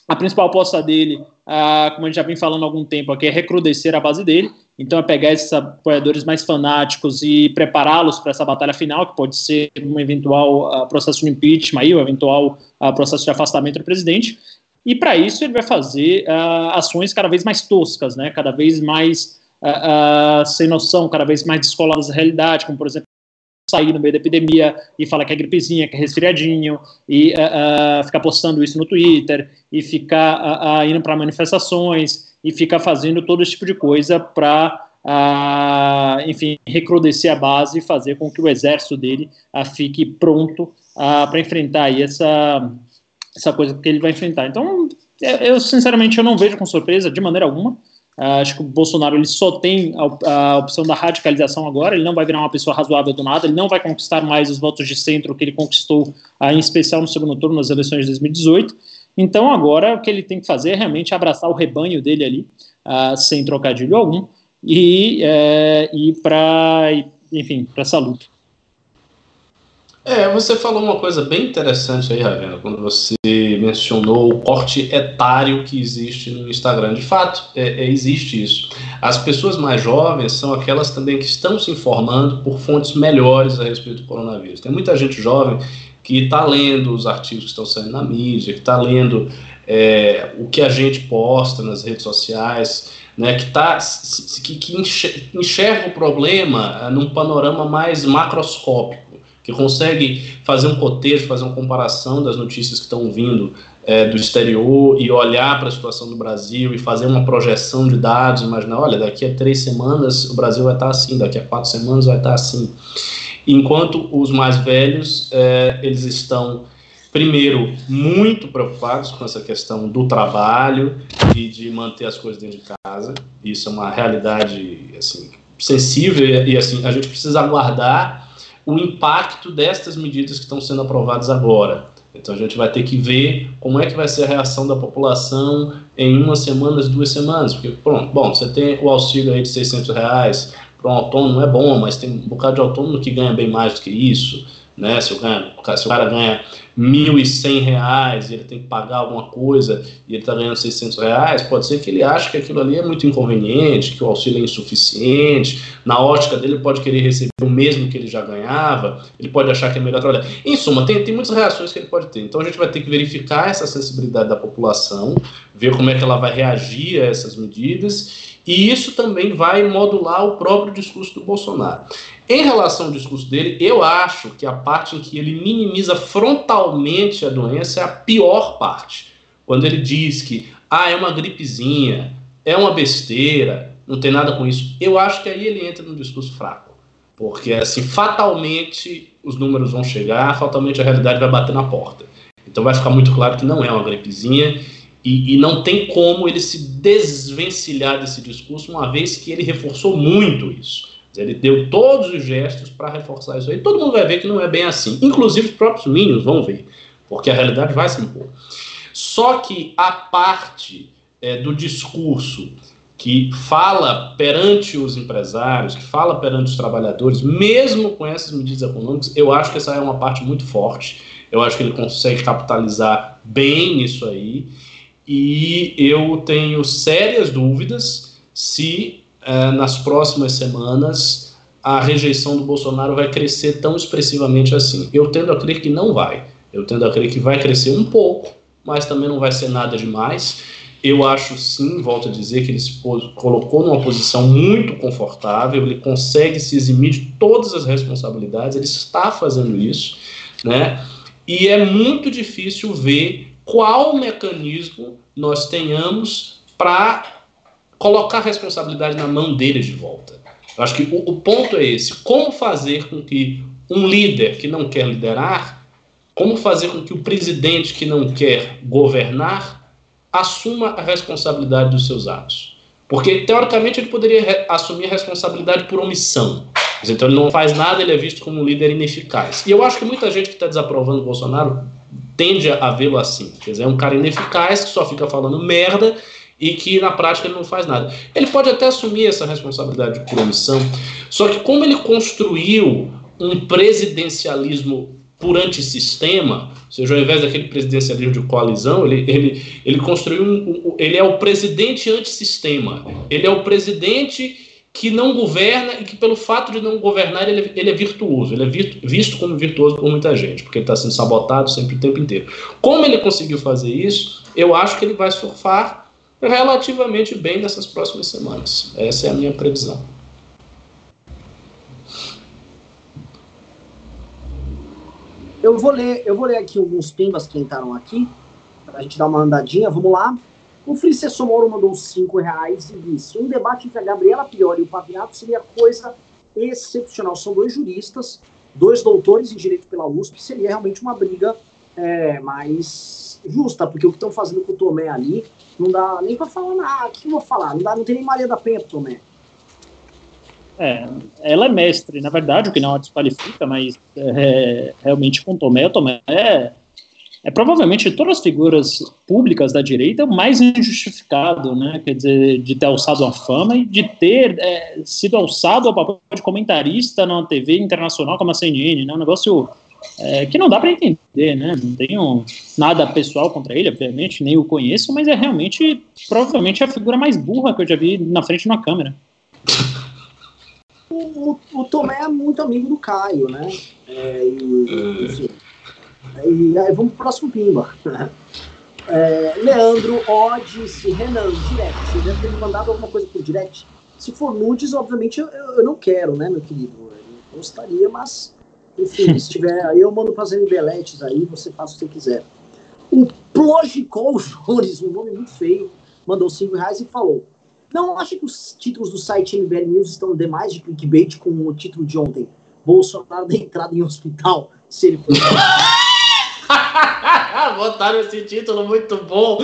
a principal aposta dele, como a gente já vem falando há algum tempo aqui, é recrudescer a base dele. Então, é pegar esses apoiadores mais fanáticos e prepará-los para essa batalha final, que pode ser um eventual uh, processo de impeachment, aí, um eventual uh, processo de afastamento do presidente. E para isso ele vai fazer uh, ações cada vez mais toscas, né? cada vez mais sem noção, cada vez mais descoladas da realidade, como por exemplo sair no meio da epidemia e falar que é gripezinha, que é resfriadinho, e ficar postando isso no Twitter, e ficar indo para manifestações, e fica fazendo todo esse tipo de coisa para, uh, enfim, recrudescer a base e fazer com que o exército dele uh, fique pronto uh, para enfrentar aí essa, essa coisa que ele vai enfrentar. Então, eu sinceramente eu não vejo com surpresa de maneira alguma. Uh, acho que o Bolsonaro ele só tem a, a, opção da radicalização agora, ele não vai virar uma pessoa razoável do nada, ele não vai conquistar mais os votos de centro que ele conquistou, uh, em especial no segundo turno nas eleições de 2018. Então agora o que ele tem que fazer é realmente abraçar o rebanho dele ali, uh, sem trocadilho algum, e uh, ir para, enfim, para essa luta. É, você falou uma coisa bem interessante aí, Ravena, quando você mencionou o corte etário que existe no Instagram. De fato, é, é, existe isso. As pessoas mais jovens são aquelas também que estão se informando por fontes melhores a respeito do coronavírus. Tem muita gente jovem que está lendo os artigos que estão saindo na mídia, que está lendo é, o que a gente posta nas redes sociais, né, que, tá, que, que enxerga o problema é, num panorama mais macroscópico, que consegue fazer um cotejo, fazer uma comparação das notícias que estão vindo é, do exterior e olhar para a situação do Brasil e fazer uma projeção de dados, imaginar, olha, daqui a três semanas o Brasil vai estar assim, daqui a quatro semanas vai estar assim. Enquanto os mais velhos, é, eles estão, primeiro, muito preocupados com essa questão do trabalho e de manter as coisas dentro de casa. Isso é uma realidade, assim, sensível e, assim, a gente precisa aguardar o impacto destas medidas que estão sendo aprovadas agora. Então a gente vai ter que ver como é que vai ser a reação da população em umas semanas, duas semanas, porque pronto, bom, você tem o auxílio aí de 600 reais, para um autônomo é bom, mas tem um bocado de autônomo que ganha bem mais do que isso. Né? Se, se o cara ganha 1.100 e ele tem que pagar alguma coisa e ele está ganhando 600 reais, pode ser que ele ache que aquilo ali é muito inconveniente, que o auxílio é insuficiente. Na ótica dele, ele pode querer receber o mesmo que ele já ganhava, ele pode achar que é melhor trabalhar. Em suma, tem, tem muitas reações que ele pode ter. Então a gente vai ter que verificar essa sensibilidade da população, ver como é que ela vai reagir a essas medidas e isso também vai modular o próprio discurso do Bolsonaro. Em relação ao discurso dele, eu acho que a parte em que ele minimiza frontalmente a doença é a pior parte. Quando ele diz que ah, é uma gripezinha, é uma besteira, não tem nada com isso. Eu acho que aí ele entra num discurso fraco. Porque assim, fatalmente os números vão chegar, fatalmente a realidade vai bater na porta. Então vai ficar muito claro que não é uma gripezinha e, e, não tem como ele se desvencilhar desse discurso, uma vez que ele reforçou muito isso. Ele deu todos os gestos para reforçar isso aí. Todo mundo vai ver que não é bem assim. Inclusive os próprios Minions vão ver, porque a realidade vai se impor. Só que a parte é, do discurso que fala perante os empresários, que fala perante os trabalhadores, mesmo com essas medidas econômicas, eu acho que essa é uma parte muito forte. Eu acho que ele consegue capitalizar bem isso aí e eu tenho sérias dúvidas se eh, nas próximas semanas a rejeição do Bolsonaro vai crescer tão expressivamente assim. Eu tendo a crer que não vai. Eu tendo a crer que vai crescer um pouco, mas também não vai ser nada demais. Eu acho sim, volto a dizer, que ele se colocou numa posição muito confortável, ele consegue se eximir de todas as responsabilidades, ele está fazendo isso, né? E é muito difícil ver qual mecanismo nós tenhamos para colocar a responsabilidade na mão deles de volta. Eu acho que o, o ponto é esse: como fazer com que um líder que não quer liderar, como fazer com que o presidente que não quer governar assuma a responsabilidade dos seus atos? Porque, teoricamente, ele poderia assumir a responsabilidade por omissão. Então, ele não faz nada, ele é visto como um líder ineficaz. E eu acho que muita gente que está desaprovando o Bolsonaro tende a vê-lo assim. Quer dizer, é um cara ineficaz que só fica falando merda e que na prática ele não faz nada. Ele pode até assumir essa responsabilidade por omissão, só que como ele construiu um presidencialismo por antissistema, ou seja, ao invés daquele presidencialismo de coalizão, ele, ele, ele construiu um, ele é o presidente antissistema. Ele é o presidente que não governa e que pelo fato de não governar ele, ele é virtuoso, ele é virtu, visto como virtuoso por muita gente, porque ele está sendo sabotado sempre o tempo inteiro. Como ele conseguiu fazer isso, eu acho que ele vai surfar relativamente bem nessas próximas semanas. Essa é a minha previsão. Eu vou ler, eu vou ler aqui alguns pimbas que entraram aqui, para a gente dar uma andadinha. Vamos lá. O Fricesso Moro mandou 5 reais e disse: um debate entre a Gabriela Pioli e o Pavinato seria coisa excepcional. São dois juristas, dois doutores em direito pela USP, seria realmente uma briga é, mais justa, porque o que estão fazendo com o Tomé ali não dá nem para falar nada. O que eu vou falar? Não, dá, não tem nem Maria da Penha pro Tomé. É, ela é mestre, na verdade, o que não a desqualifica, mas é, realmente com o Tomé, o Tomé é, é provavelmente de todas as figuras públicas da direita o mais injustificado, né? Quer dizer, de ter alçado a fama e de ter é, sido alçado ao papel de comentarista na TV internacional como a CNN, né? Um negócio é, que não dá para entender, né? Não tenho nada pessoal contra ele, obviamente, nem o conheço, mas é realmente, provavelmente, a figura mais burra que eu já vi na frente de uma câmera o, o, Tomé é muito amigo do Caio, né? É, e, enfim. E aí vamos pro próximo Pimba. É, Leandro, Odis e Renan, direct. Você deve ter me mandado alguma coisa por direct. Se for nudes, obviamente eu, eu não quero, né, meu querido? Eu gostaria, mas enfim, se tiver, aí eu mando as MBLETs aí, você faz o que quiser. O Plogicol Jores, um nome muito feio, mandou 5 reais e falou: não acha que os títulos do site MBL News estão demais de clickbait com o título de ontem? Bolsonaro da entrada em hospital, se ele for. Botaram esse título muito bom.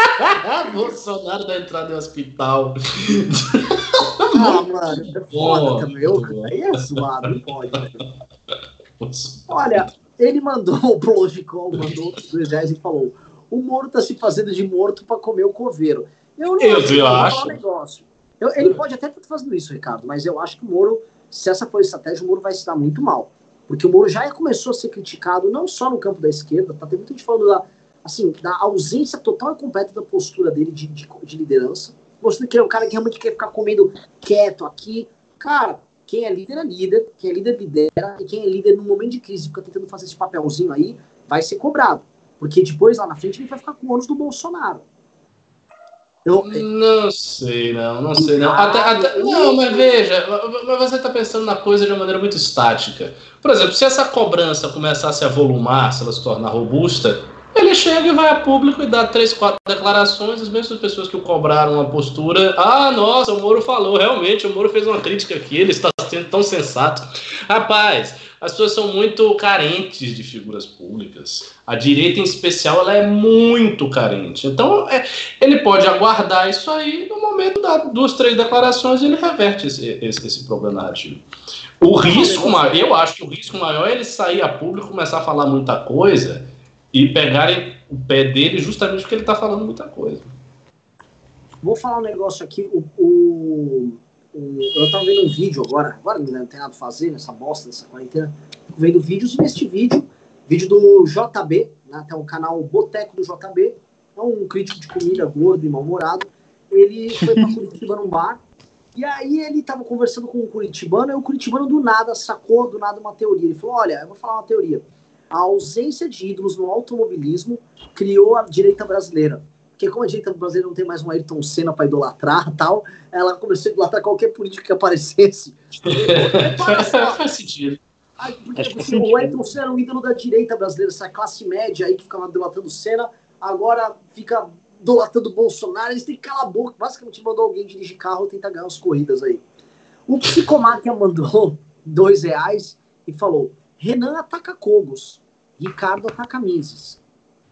Bolsonaro da entrada em hospital. ah, mano, é foda também. Eu, aí é zoado, não pode. Né? Olha, ele mandou o Plogicol, mandou os dois reais e falou: o Moro tá se fazendo de morto para comer o coveiro. Eu não eu, acho, eu acho. negócio. Eu, ele pode até estar fazendo isso, Ricardo, mas eu acho que o Moro, se essa for a estratégia, o Moro vai se dar muito mal. Porque o Moro já começou a ser criticado, não só no campo da esquerda, tá? Tem muita gente falando da, assim, da ausência total e completa da postura dele de, de, de liderança. Mostrando que ele é um cara que realmente quer ficar comendo quieto aqui. Cara, quem é líder é líder, quem é líder lidera, e quem é líder no momento de crise fica tentando fazer esse papelzinho aí, vai ser cobrado. Porque depois, lá na frente, ele vai ficar com o ônus do Bolsonaro. Eu, não sei, não, não sei, não. Até, até, não, mas veja, mas você está pensando na coisa de uma maneira muito estática. Por exemplo, se essa cobrança começasse a volumar, se ela se tornar robusta, ele chega e vai a público e dá três, quatro declarações, as mesmas pessoas que o cobraram uma postura. Ah, nossa, o Moro falou, realmente, o Moro fez uma crítica aqui, ele está sendo tão sensato. Rapaz, as pessoas são muito carentes de figuras públicas. A direita, em especial, ela é muito carente. Então, é, ele pode aguardar isso aí, no momento das duas, três declarações, ele reverte esse, esse, esse problema narrativo. O risco, maior, eu acho que o risco maior é ele sair a público, começar a falar muita coisa e pegarem o pé dele justamente porque ele está falando muita coisa. Vou falar um negócio aqui. O, o, eu estava vendo um vídeo agora, agora não tem nada a fazer nessa bosta dessa quarentena, vendo vídeos neste vídeo, vídeo do JB, né, tem o canal Boteco do JB, é um crítico de comida gordo e mal-humorado, ele foi para Curitiba num bar, e aí ele estava conversando com um curitibano, e o curitibano do nada sacou do nada uma teoria, ele falou, olha, eu vou falar uma teoria, a ausência de ídolos no automobilismo criou a direita brasileira. Porque como a direita brasileira não tem mais um Ayrton Senna para idolatrar tal, ela começou a idolatrar qualquer político que aparecesse. Faz sentido. porque, o Ayrton Senna era um ídolo da direita brasileira, essa classe média aí que ficava idolatrando Senna, agora fica idolatrando Bolsonaro, eles têm que calar a boca. Basicamente mandou alguém dirigir carro e tentar ganhar as corridas aí. O Psicomáquia mandou dois reais e falou: Renan ataca Cogos, Ricardo ataca Mises.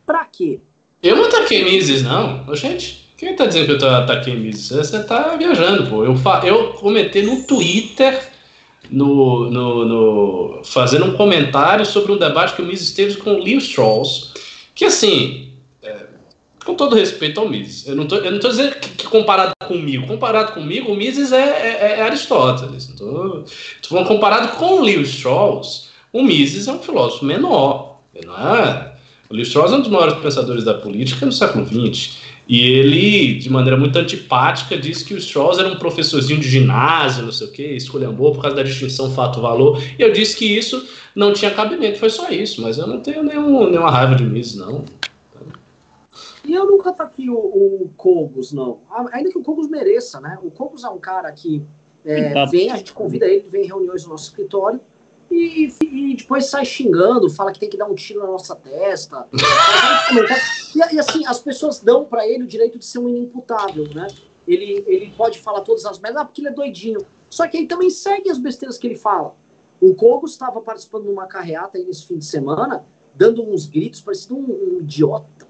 Pra quê? Eu não ataquei Mises, não. Gente, quem tá dizendo que eu ataquei Mises? Você tá viajando, pô. Eu, eu comentei no Twitter no, no, no, fazendo um comentário sobre um debate que o Mises teve com o Leo Strauss, que assim, é, com todo respeito ao Mises, eu não estou dizendo que, que, comparado comigo, comparado comigo, o Mises é, é, é Aristóteles, estou falando comparado com o Leo Strauss, o Mises é um filósofo menor, não é? O Strauss é um dos maiores pensadores da política no século XX. E ele, de maneira muito antipática, disse que o Strauss era um professorzinho de ginásio, não sei o quê, escolhambou por causa da distinção fato-valor. E eu disse que isso não tinha cabimento, foi só isso. Mas eu não tenho nenhum, nenhuma raiva de Mises, não. E eu nunca taquei o, o Cogos, não. Ainda que o Cogos mereça, né? O Cogos é um cara que é, vem, a gente convida ele, vem em reuniões no nosso escritório, e, e, depois sai xingando, fala que tem que dar um tiro na nossa testa. e, e, assim, as pessoas dão para ele o direito de ser um inimputável, né? Ele, ele pode falar todas as merdas, ah, porque ele é doidinho. Só que ele também segue as besteiras que ele fala. O Kogo estava participando de uma carreata aí nesse fim de semana, dando uns gritos, parecendo um, um idiota.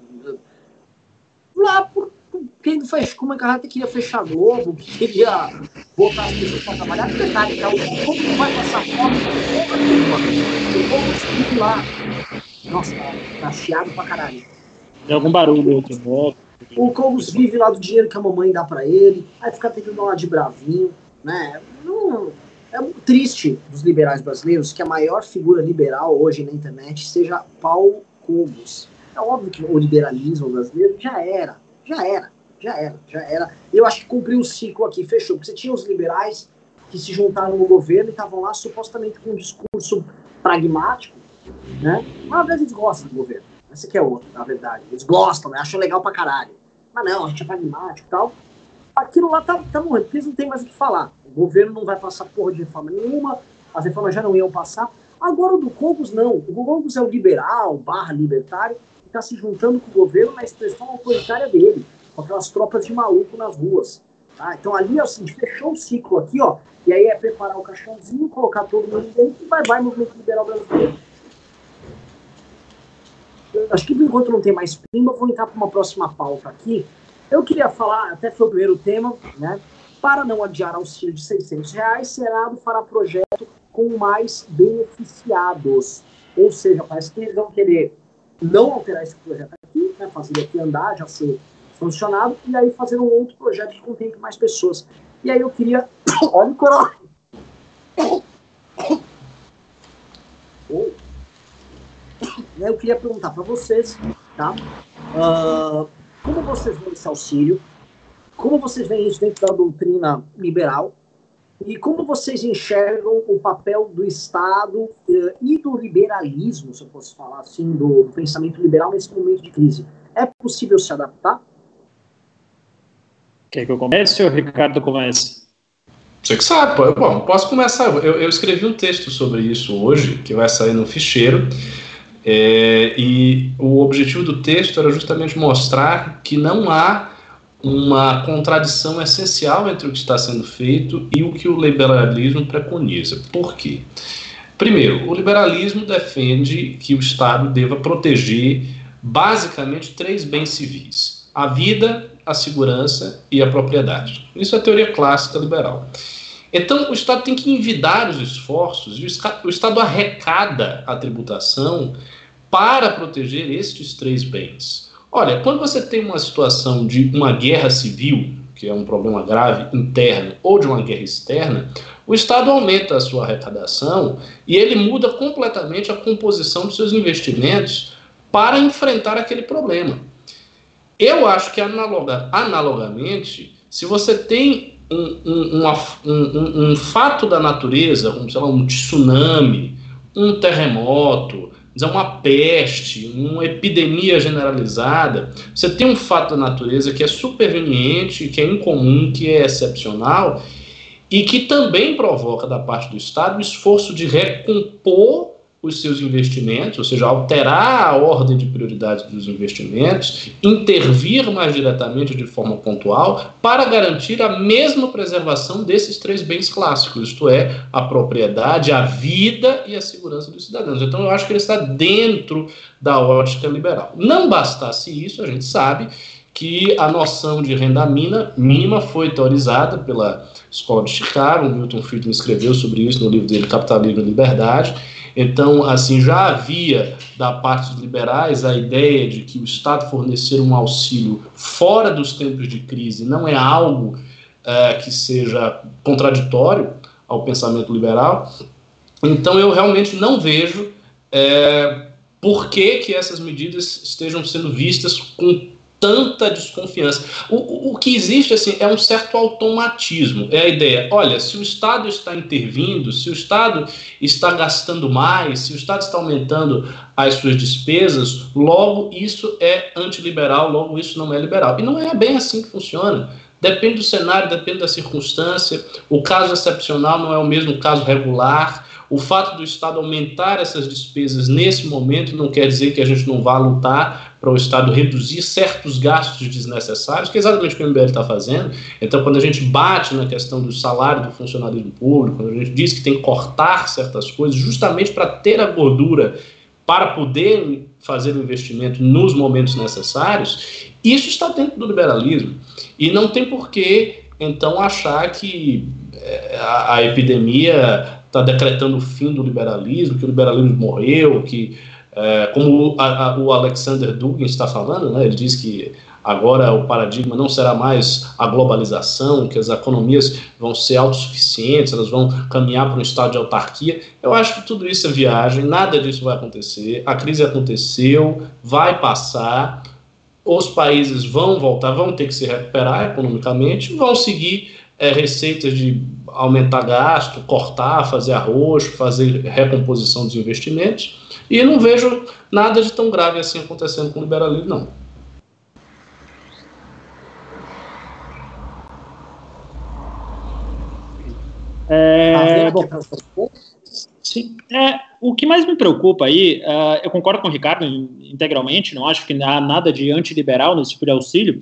Lá por quem fez como a carreta queria fechar Globo, que queria botar as pessoas para trabalhar, porque verdade, cara, o povo não vai passar fome, o povo fica lá. Nossa, tá, tá chiado pra caralho. Tem algum barulho de volta. O Cogos vive lá do dinheiro que a mamãe dá para ele, aí fica tentando lá de bravinho, né? Não, é muito triste dos liberais brasileiros que a maior figura liberal hoje na internet seja Paulo Cogos. É óbvio que o liberalismo brasileiro já era já era, já era, já era. Eu acho que cumpriu o ciclo aqui, fechou. Porque você tinha os liberais que se juntaram no governo e estavam lá supostamente com um discurso pragmático, né? Mas às vezes eles gostam do governo. Essa que é outra, na verdade. Eles gostam, né? acham legal pra caralho. Mas não, a gente é pragmático e tal. Aquilo lá tá, tá morrendo, porque eles não têm mais o que falar. O governo não vai passar porra de reforma nenhuma, as reformas já não iam passar. Agora o do Cogos não. O Cogos é o liberal, barra libertário, está se juntando com o governo na expressão autoritária dele, com aquelas tropas de maluco nas ruas. Tá? Então ali assim, fechou o ciclo aqui, ó, e aí é preparar o caixãozinho, colocar todo mundo dentro e vai, vai, movimento liberal brasileiro. Acho que enquanto não tem mais pimba, vou entrar para uma próxima pauta aqui. Eu queria falar, até foi o primeiro tema, né? Para não adiar auxílio de 600 reais, Senado fará projeto com mais beneficiados. Ou seja, parece que eles vão querer não alterar esse projeto aqui, né, fazer aqui andar, já ser funcionado, e aí fazer um outro projeto que contemple mais pessoas. E aí eu queria. Olha o corona! Eu queria perguntar para vocês, tá? Uh, como vocês veem esse auxílio? Como vocês veem isso dentro da doutrina liberal? E como vocês enxergam o papel do Estado eh, e do liberalismo, se eu posso falar assim, do, pensamento liberal nesse momento de crise? É possível se adaptar? Quer que eu comece ou o Ricardo comece? Você que sabe. Bom, posso começar. Eu, eu, escrevi um texto sobre isso hoje, que vai sair no ficheiro. É, e o objetivo do texto era justamente mostrar que não há uma contradição essencial entre o que está sendo feito e o que o liberalismo preconiza. Por quê? Primeiro, o liberalismo defende que o Estado deva proteger basicamente três bens civis: a vida, a segurança e a propriedade. Isso é a teoria clássica liberal. Então, o Estado tem que envidar os esforços e o Estado arrecada a tributação para proteger estes três bens. Olha, quando você tem uma situação de uma guerra civil, que é um problema grave interno, ou de uma guerra externa, o Estado aumenta a sua arrecadação e ele muda completamente a composição dos seus investimentos para enfrentar aquele problema. Eu acho que analoga, analogamente, se você tem um, um, uma, um, um fato da natureza, como sei lá, um tsunami, um terremoto, uma peste, uma epidemia generalizada, você tem um fato da natureza que é superveniente, que é incomum, que é excepcional e que também provoca da parte do Estado o esforço de recompor os seus investimentos, ou seja, alterar a ordem de prioridade dos investimentos, intervir mais diretamente de forma pontual para garantir a mesma preservação desses três bens clássicos, isto é, a propriedade, a vida e a segurança dos cidadãos. Então, eu acho que ele está dentro da ótica liberal. Não bastasse isso, a gente sabe que a noção de renda mínima foi teorizada pela Escola de Chicago, Milton Friedman escreveu sobre isso no livro dele Capitalismo e Liberdade. Então, assim, já havia da parte dos liberais a ideia de que o Estado fornecer um auxílio fora dos tempos de crise não é algo é, que seja contraditório ao pensamento liberal. Então, eu realmente não vejo é, por que, que essas medidas estejam sendo vistas com tanta desconfiança. O, o, que existe assim é um certo automatismo. É a ideia: olha, se o Estado está intervindo, se o Estado está gastando mais, se o Estado está aumentando as suas despesas, logo isso é antiliberal, logo isso não é liberal. E não é bem assim que funciona. Depende do cenário, depende da circunstância. O caso excepcional não é o mesmo caso regular. O fato do Estado aumentar essas despesas nesse momento não quer dizer que a gente não vá lutar para o Estado reduzir certos gastos desnecessários, que é exatamente o que o MBL está fazendo. Então, quando a gente bate na questão do salário do funcionalismo público, quando a gente diz que tem que cortar certas coisas, justamente para ter a gordura para poder fazer o investimento nos momentos necessários, isso está dentro do liberalismo. E não tem por que, então, achar que eh, a, a epidemia está decretando o fim do liberalismo, que o liberalismo morreu, que, é, como a, a, o Alexander Dugin está falando, né, ele diz que agora o paradigma não será mais a globalização, que as economias vão ser autossuficientes, elas vão caminhar para um estado de autarquia. Eu acho que tudo isso é viagem, nada disso vai acontecer. A crise aconteceu, vai passar, os países vão voltar, vão ter que se recuperar economicamente, vão seguir é, receitas de aumentar gasto, cortar, fazer arroz, fazer recomposição dos investimentos, e não vejo nada de tão grave assim acontecendo com o liberalismo, não. É, bom, sim, é, o que mais me preocupa aí, uh, eu concordo com o Ricardo integralmente, não acho que há nada de antiliberal nesse tipo de auxílio,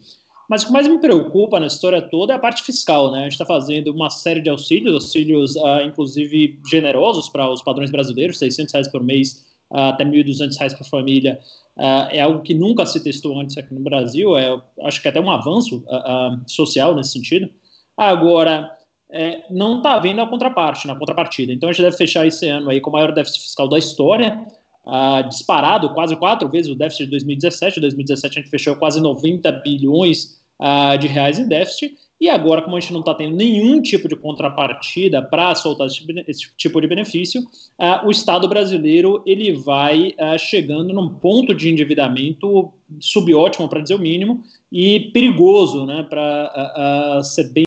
mas o que mais me preocupa na história toda é a parte fiscal, né? A gente está fazendo uma série de auxílios, auxílios uh, inclusive generosos para os padrões brasileiros, 600 reais por mês uh, até 1.200 reais por família. Uh, é algo que nunca se testou antes aqui no Brasil, é, acho que é até um avanço social nesse sentido. Agora, é, não está havendo a contraparte, na contrapartida. Então a gente deve fechar esse ano aí com o maior déficit fiscal da história, disparado quase quatro vezes o déficit de 2017. Em 2017 a gente fechou quase 90 bilhões uh, de reais em déficit. E agora, como a gente não está tendo nenhum tipo de contrapartida para soltar esse, tipo de benefício, uh, o Estado brasileiro ele vai uh, chegando num ponto de endividamento subótimo, para dizer o mínimo, e perigoso, né, para ser bem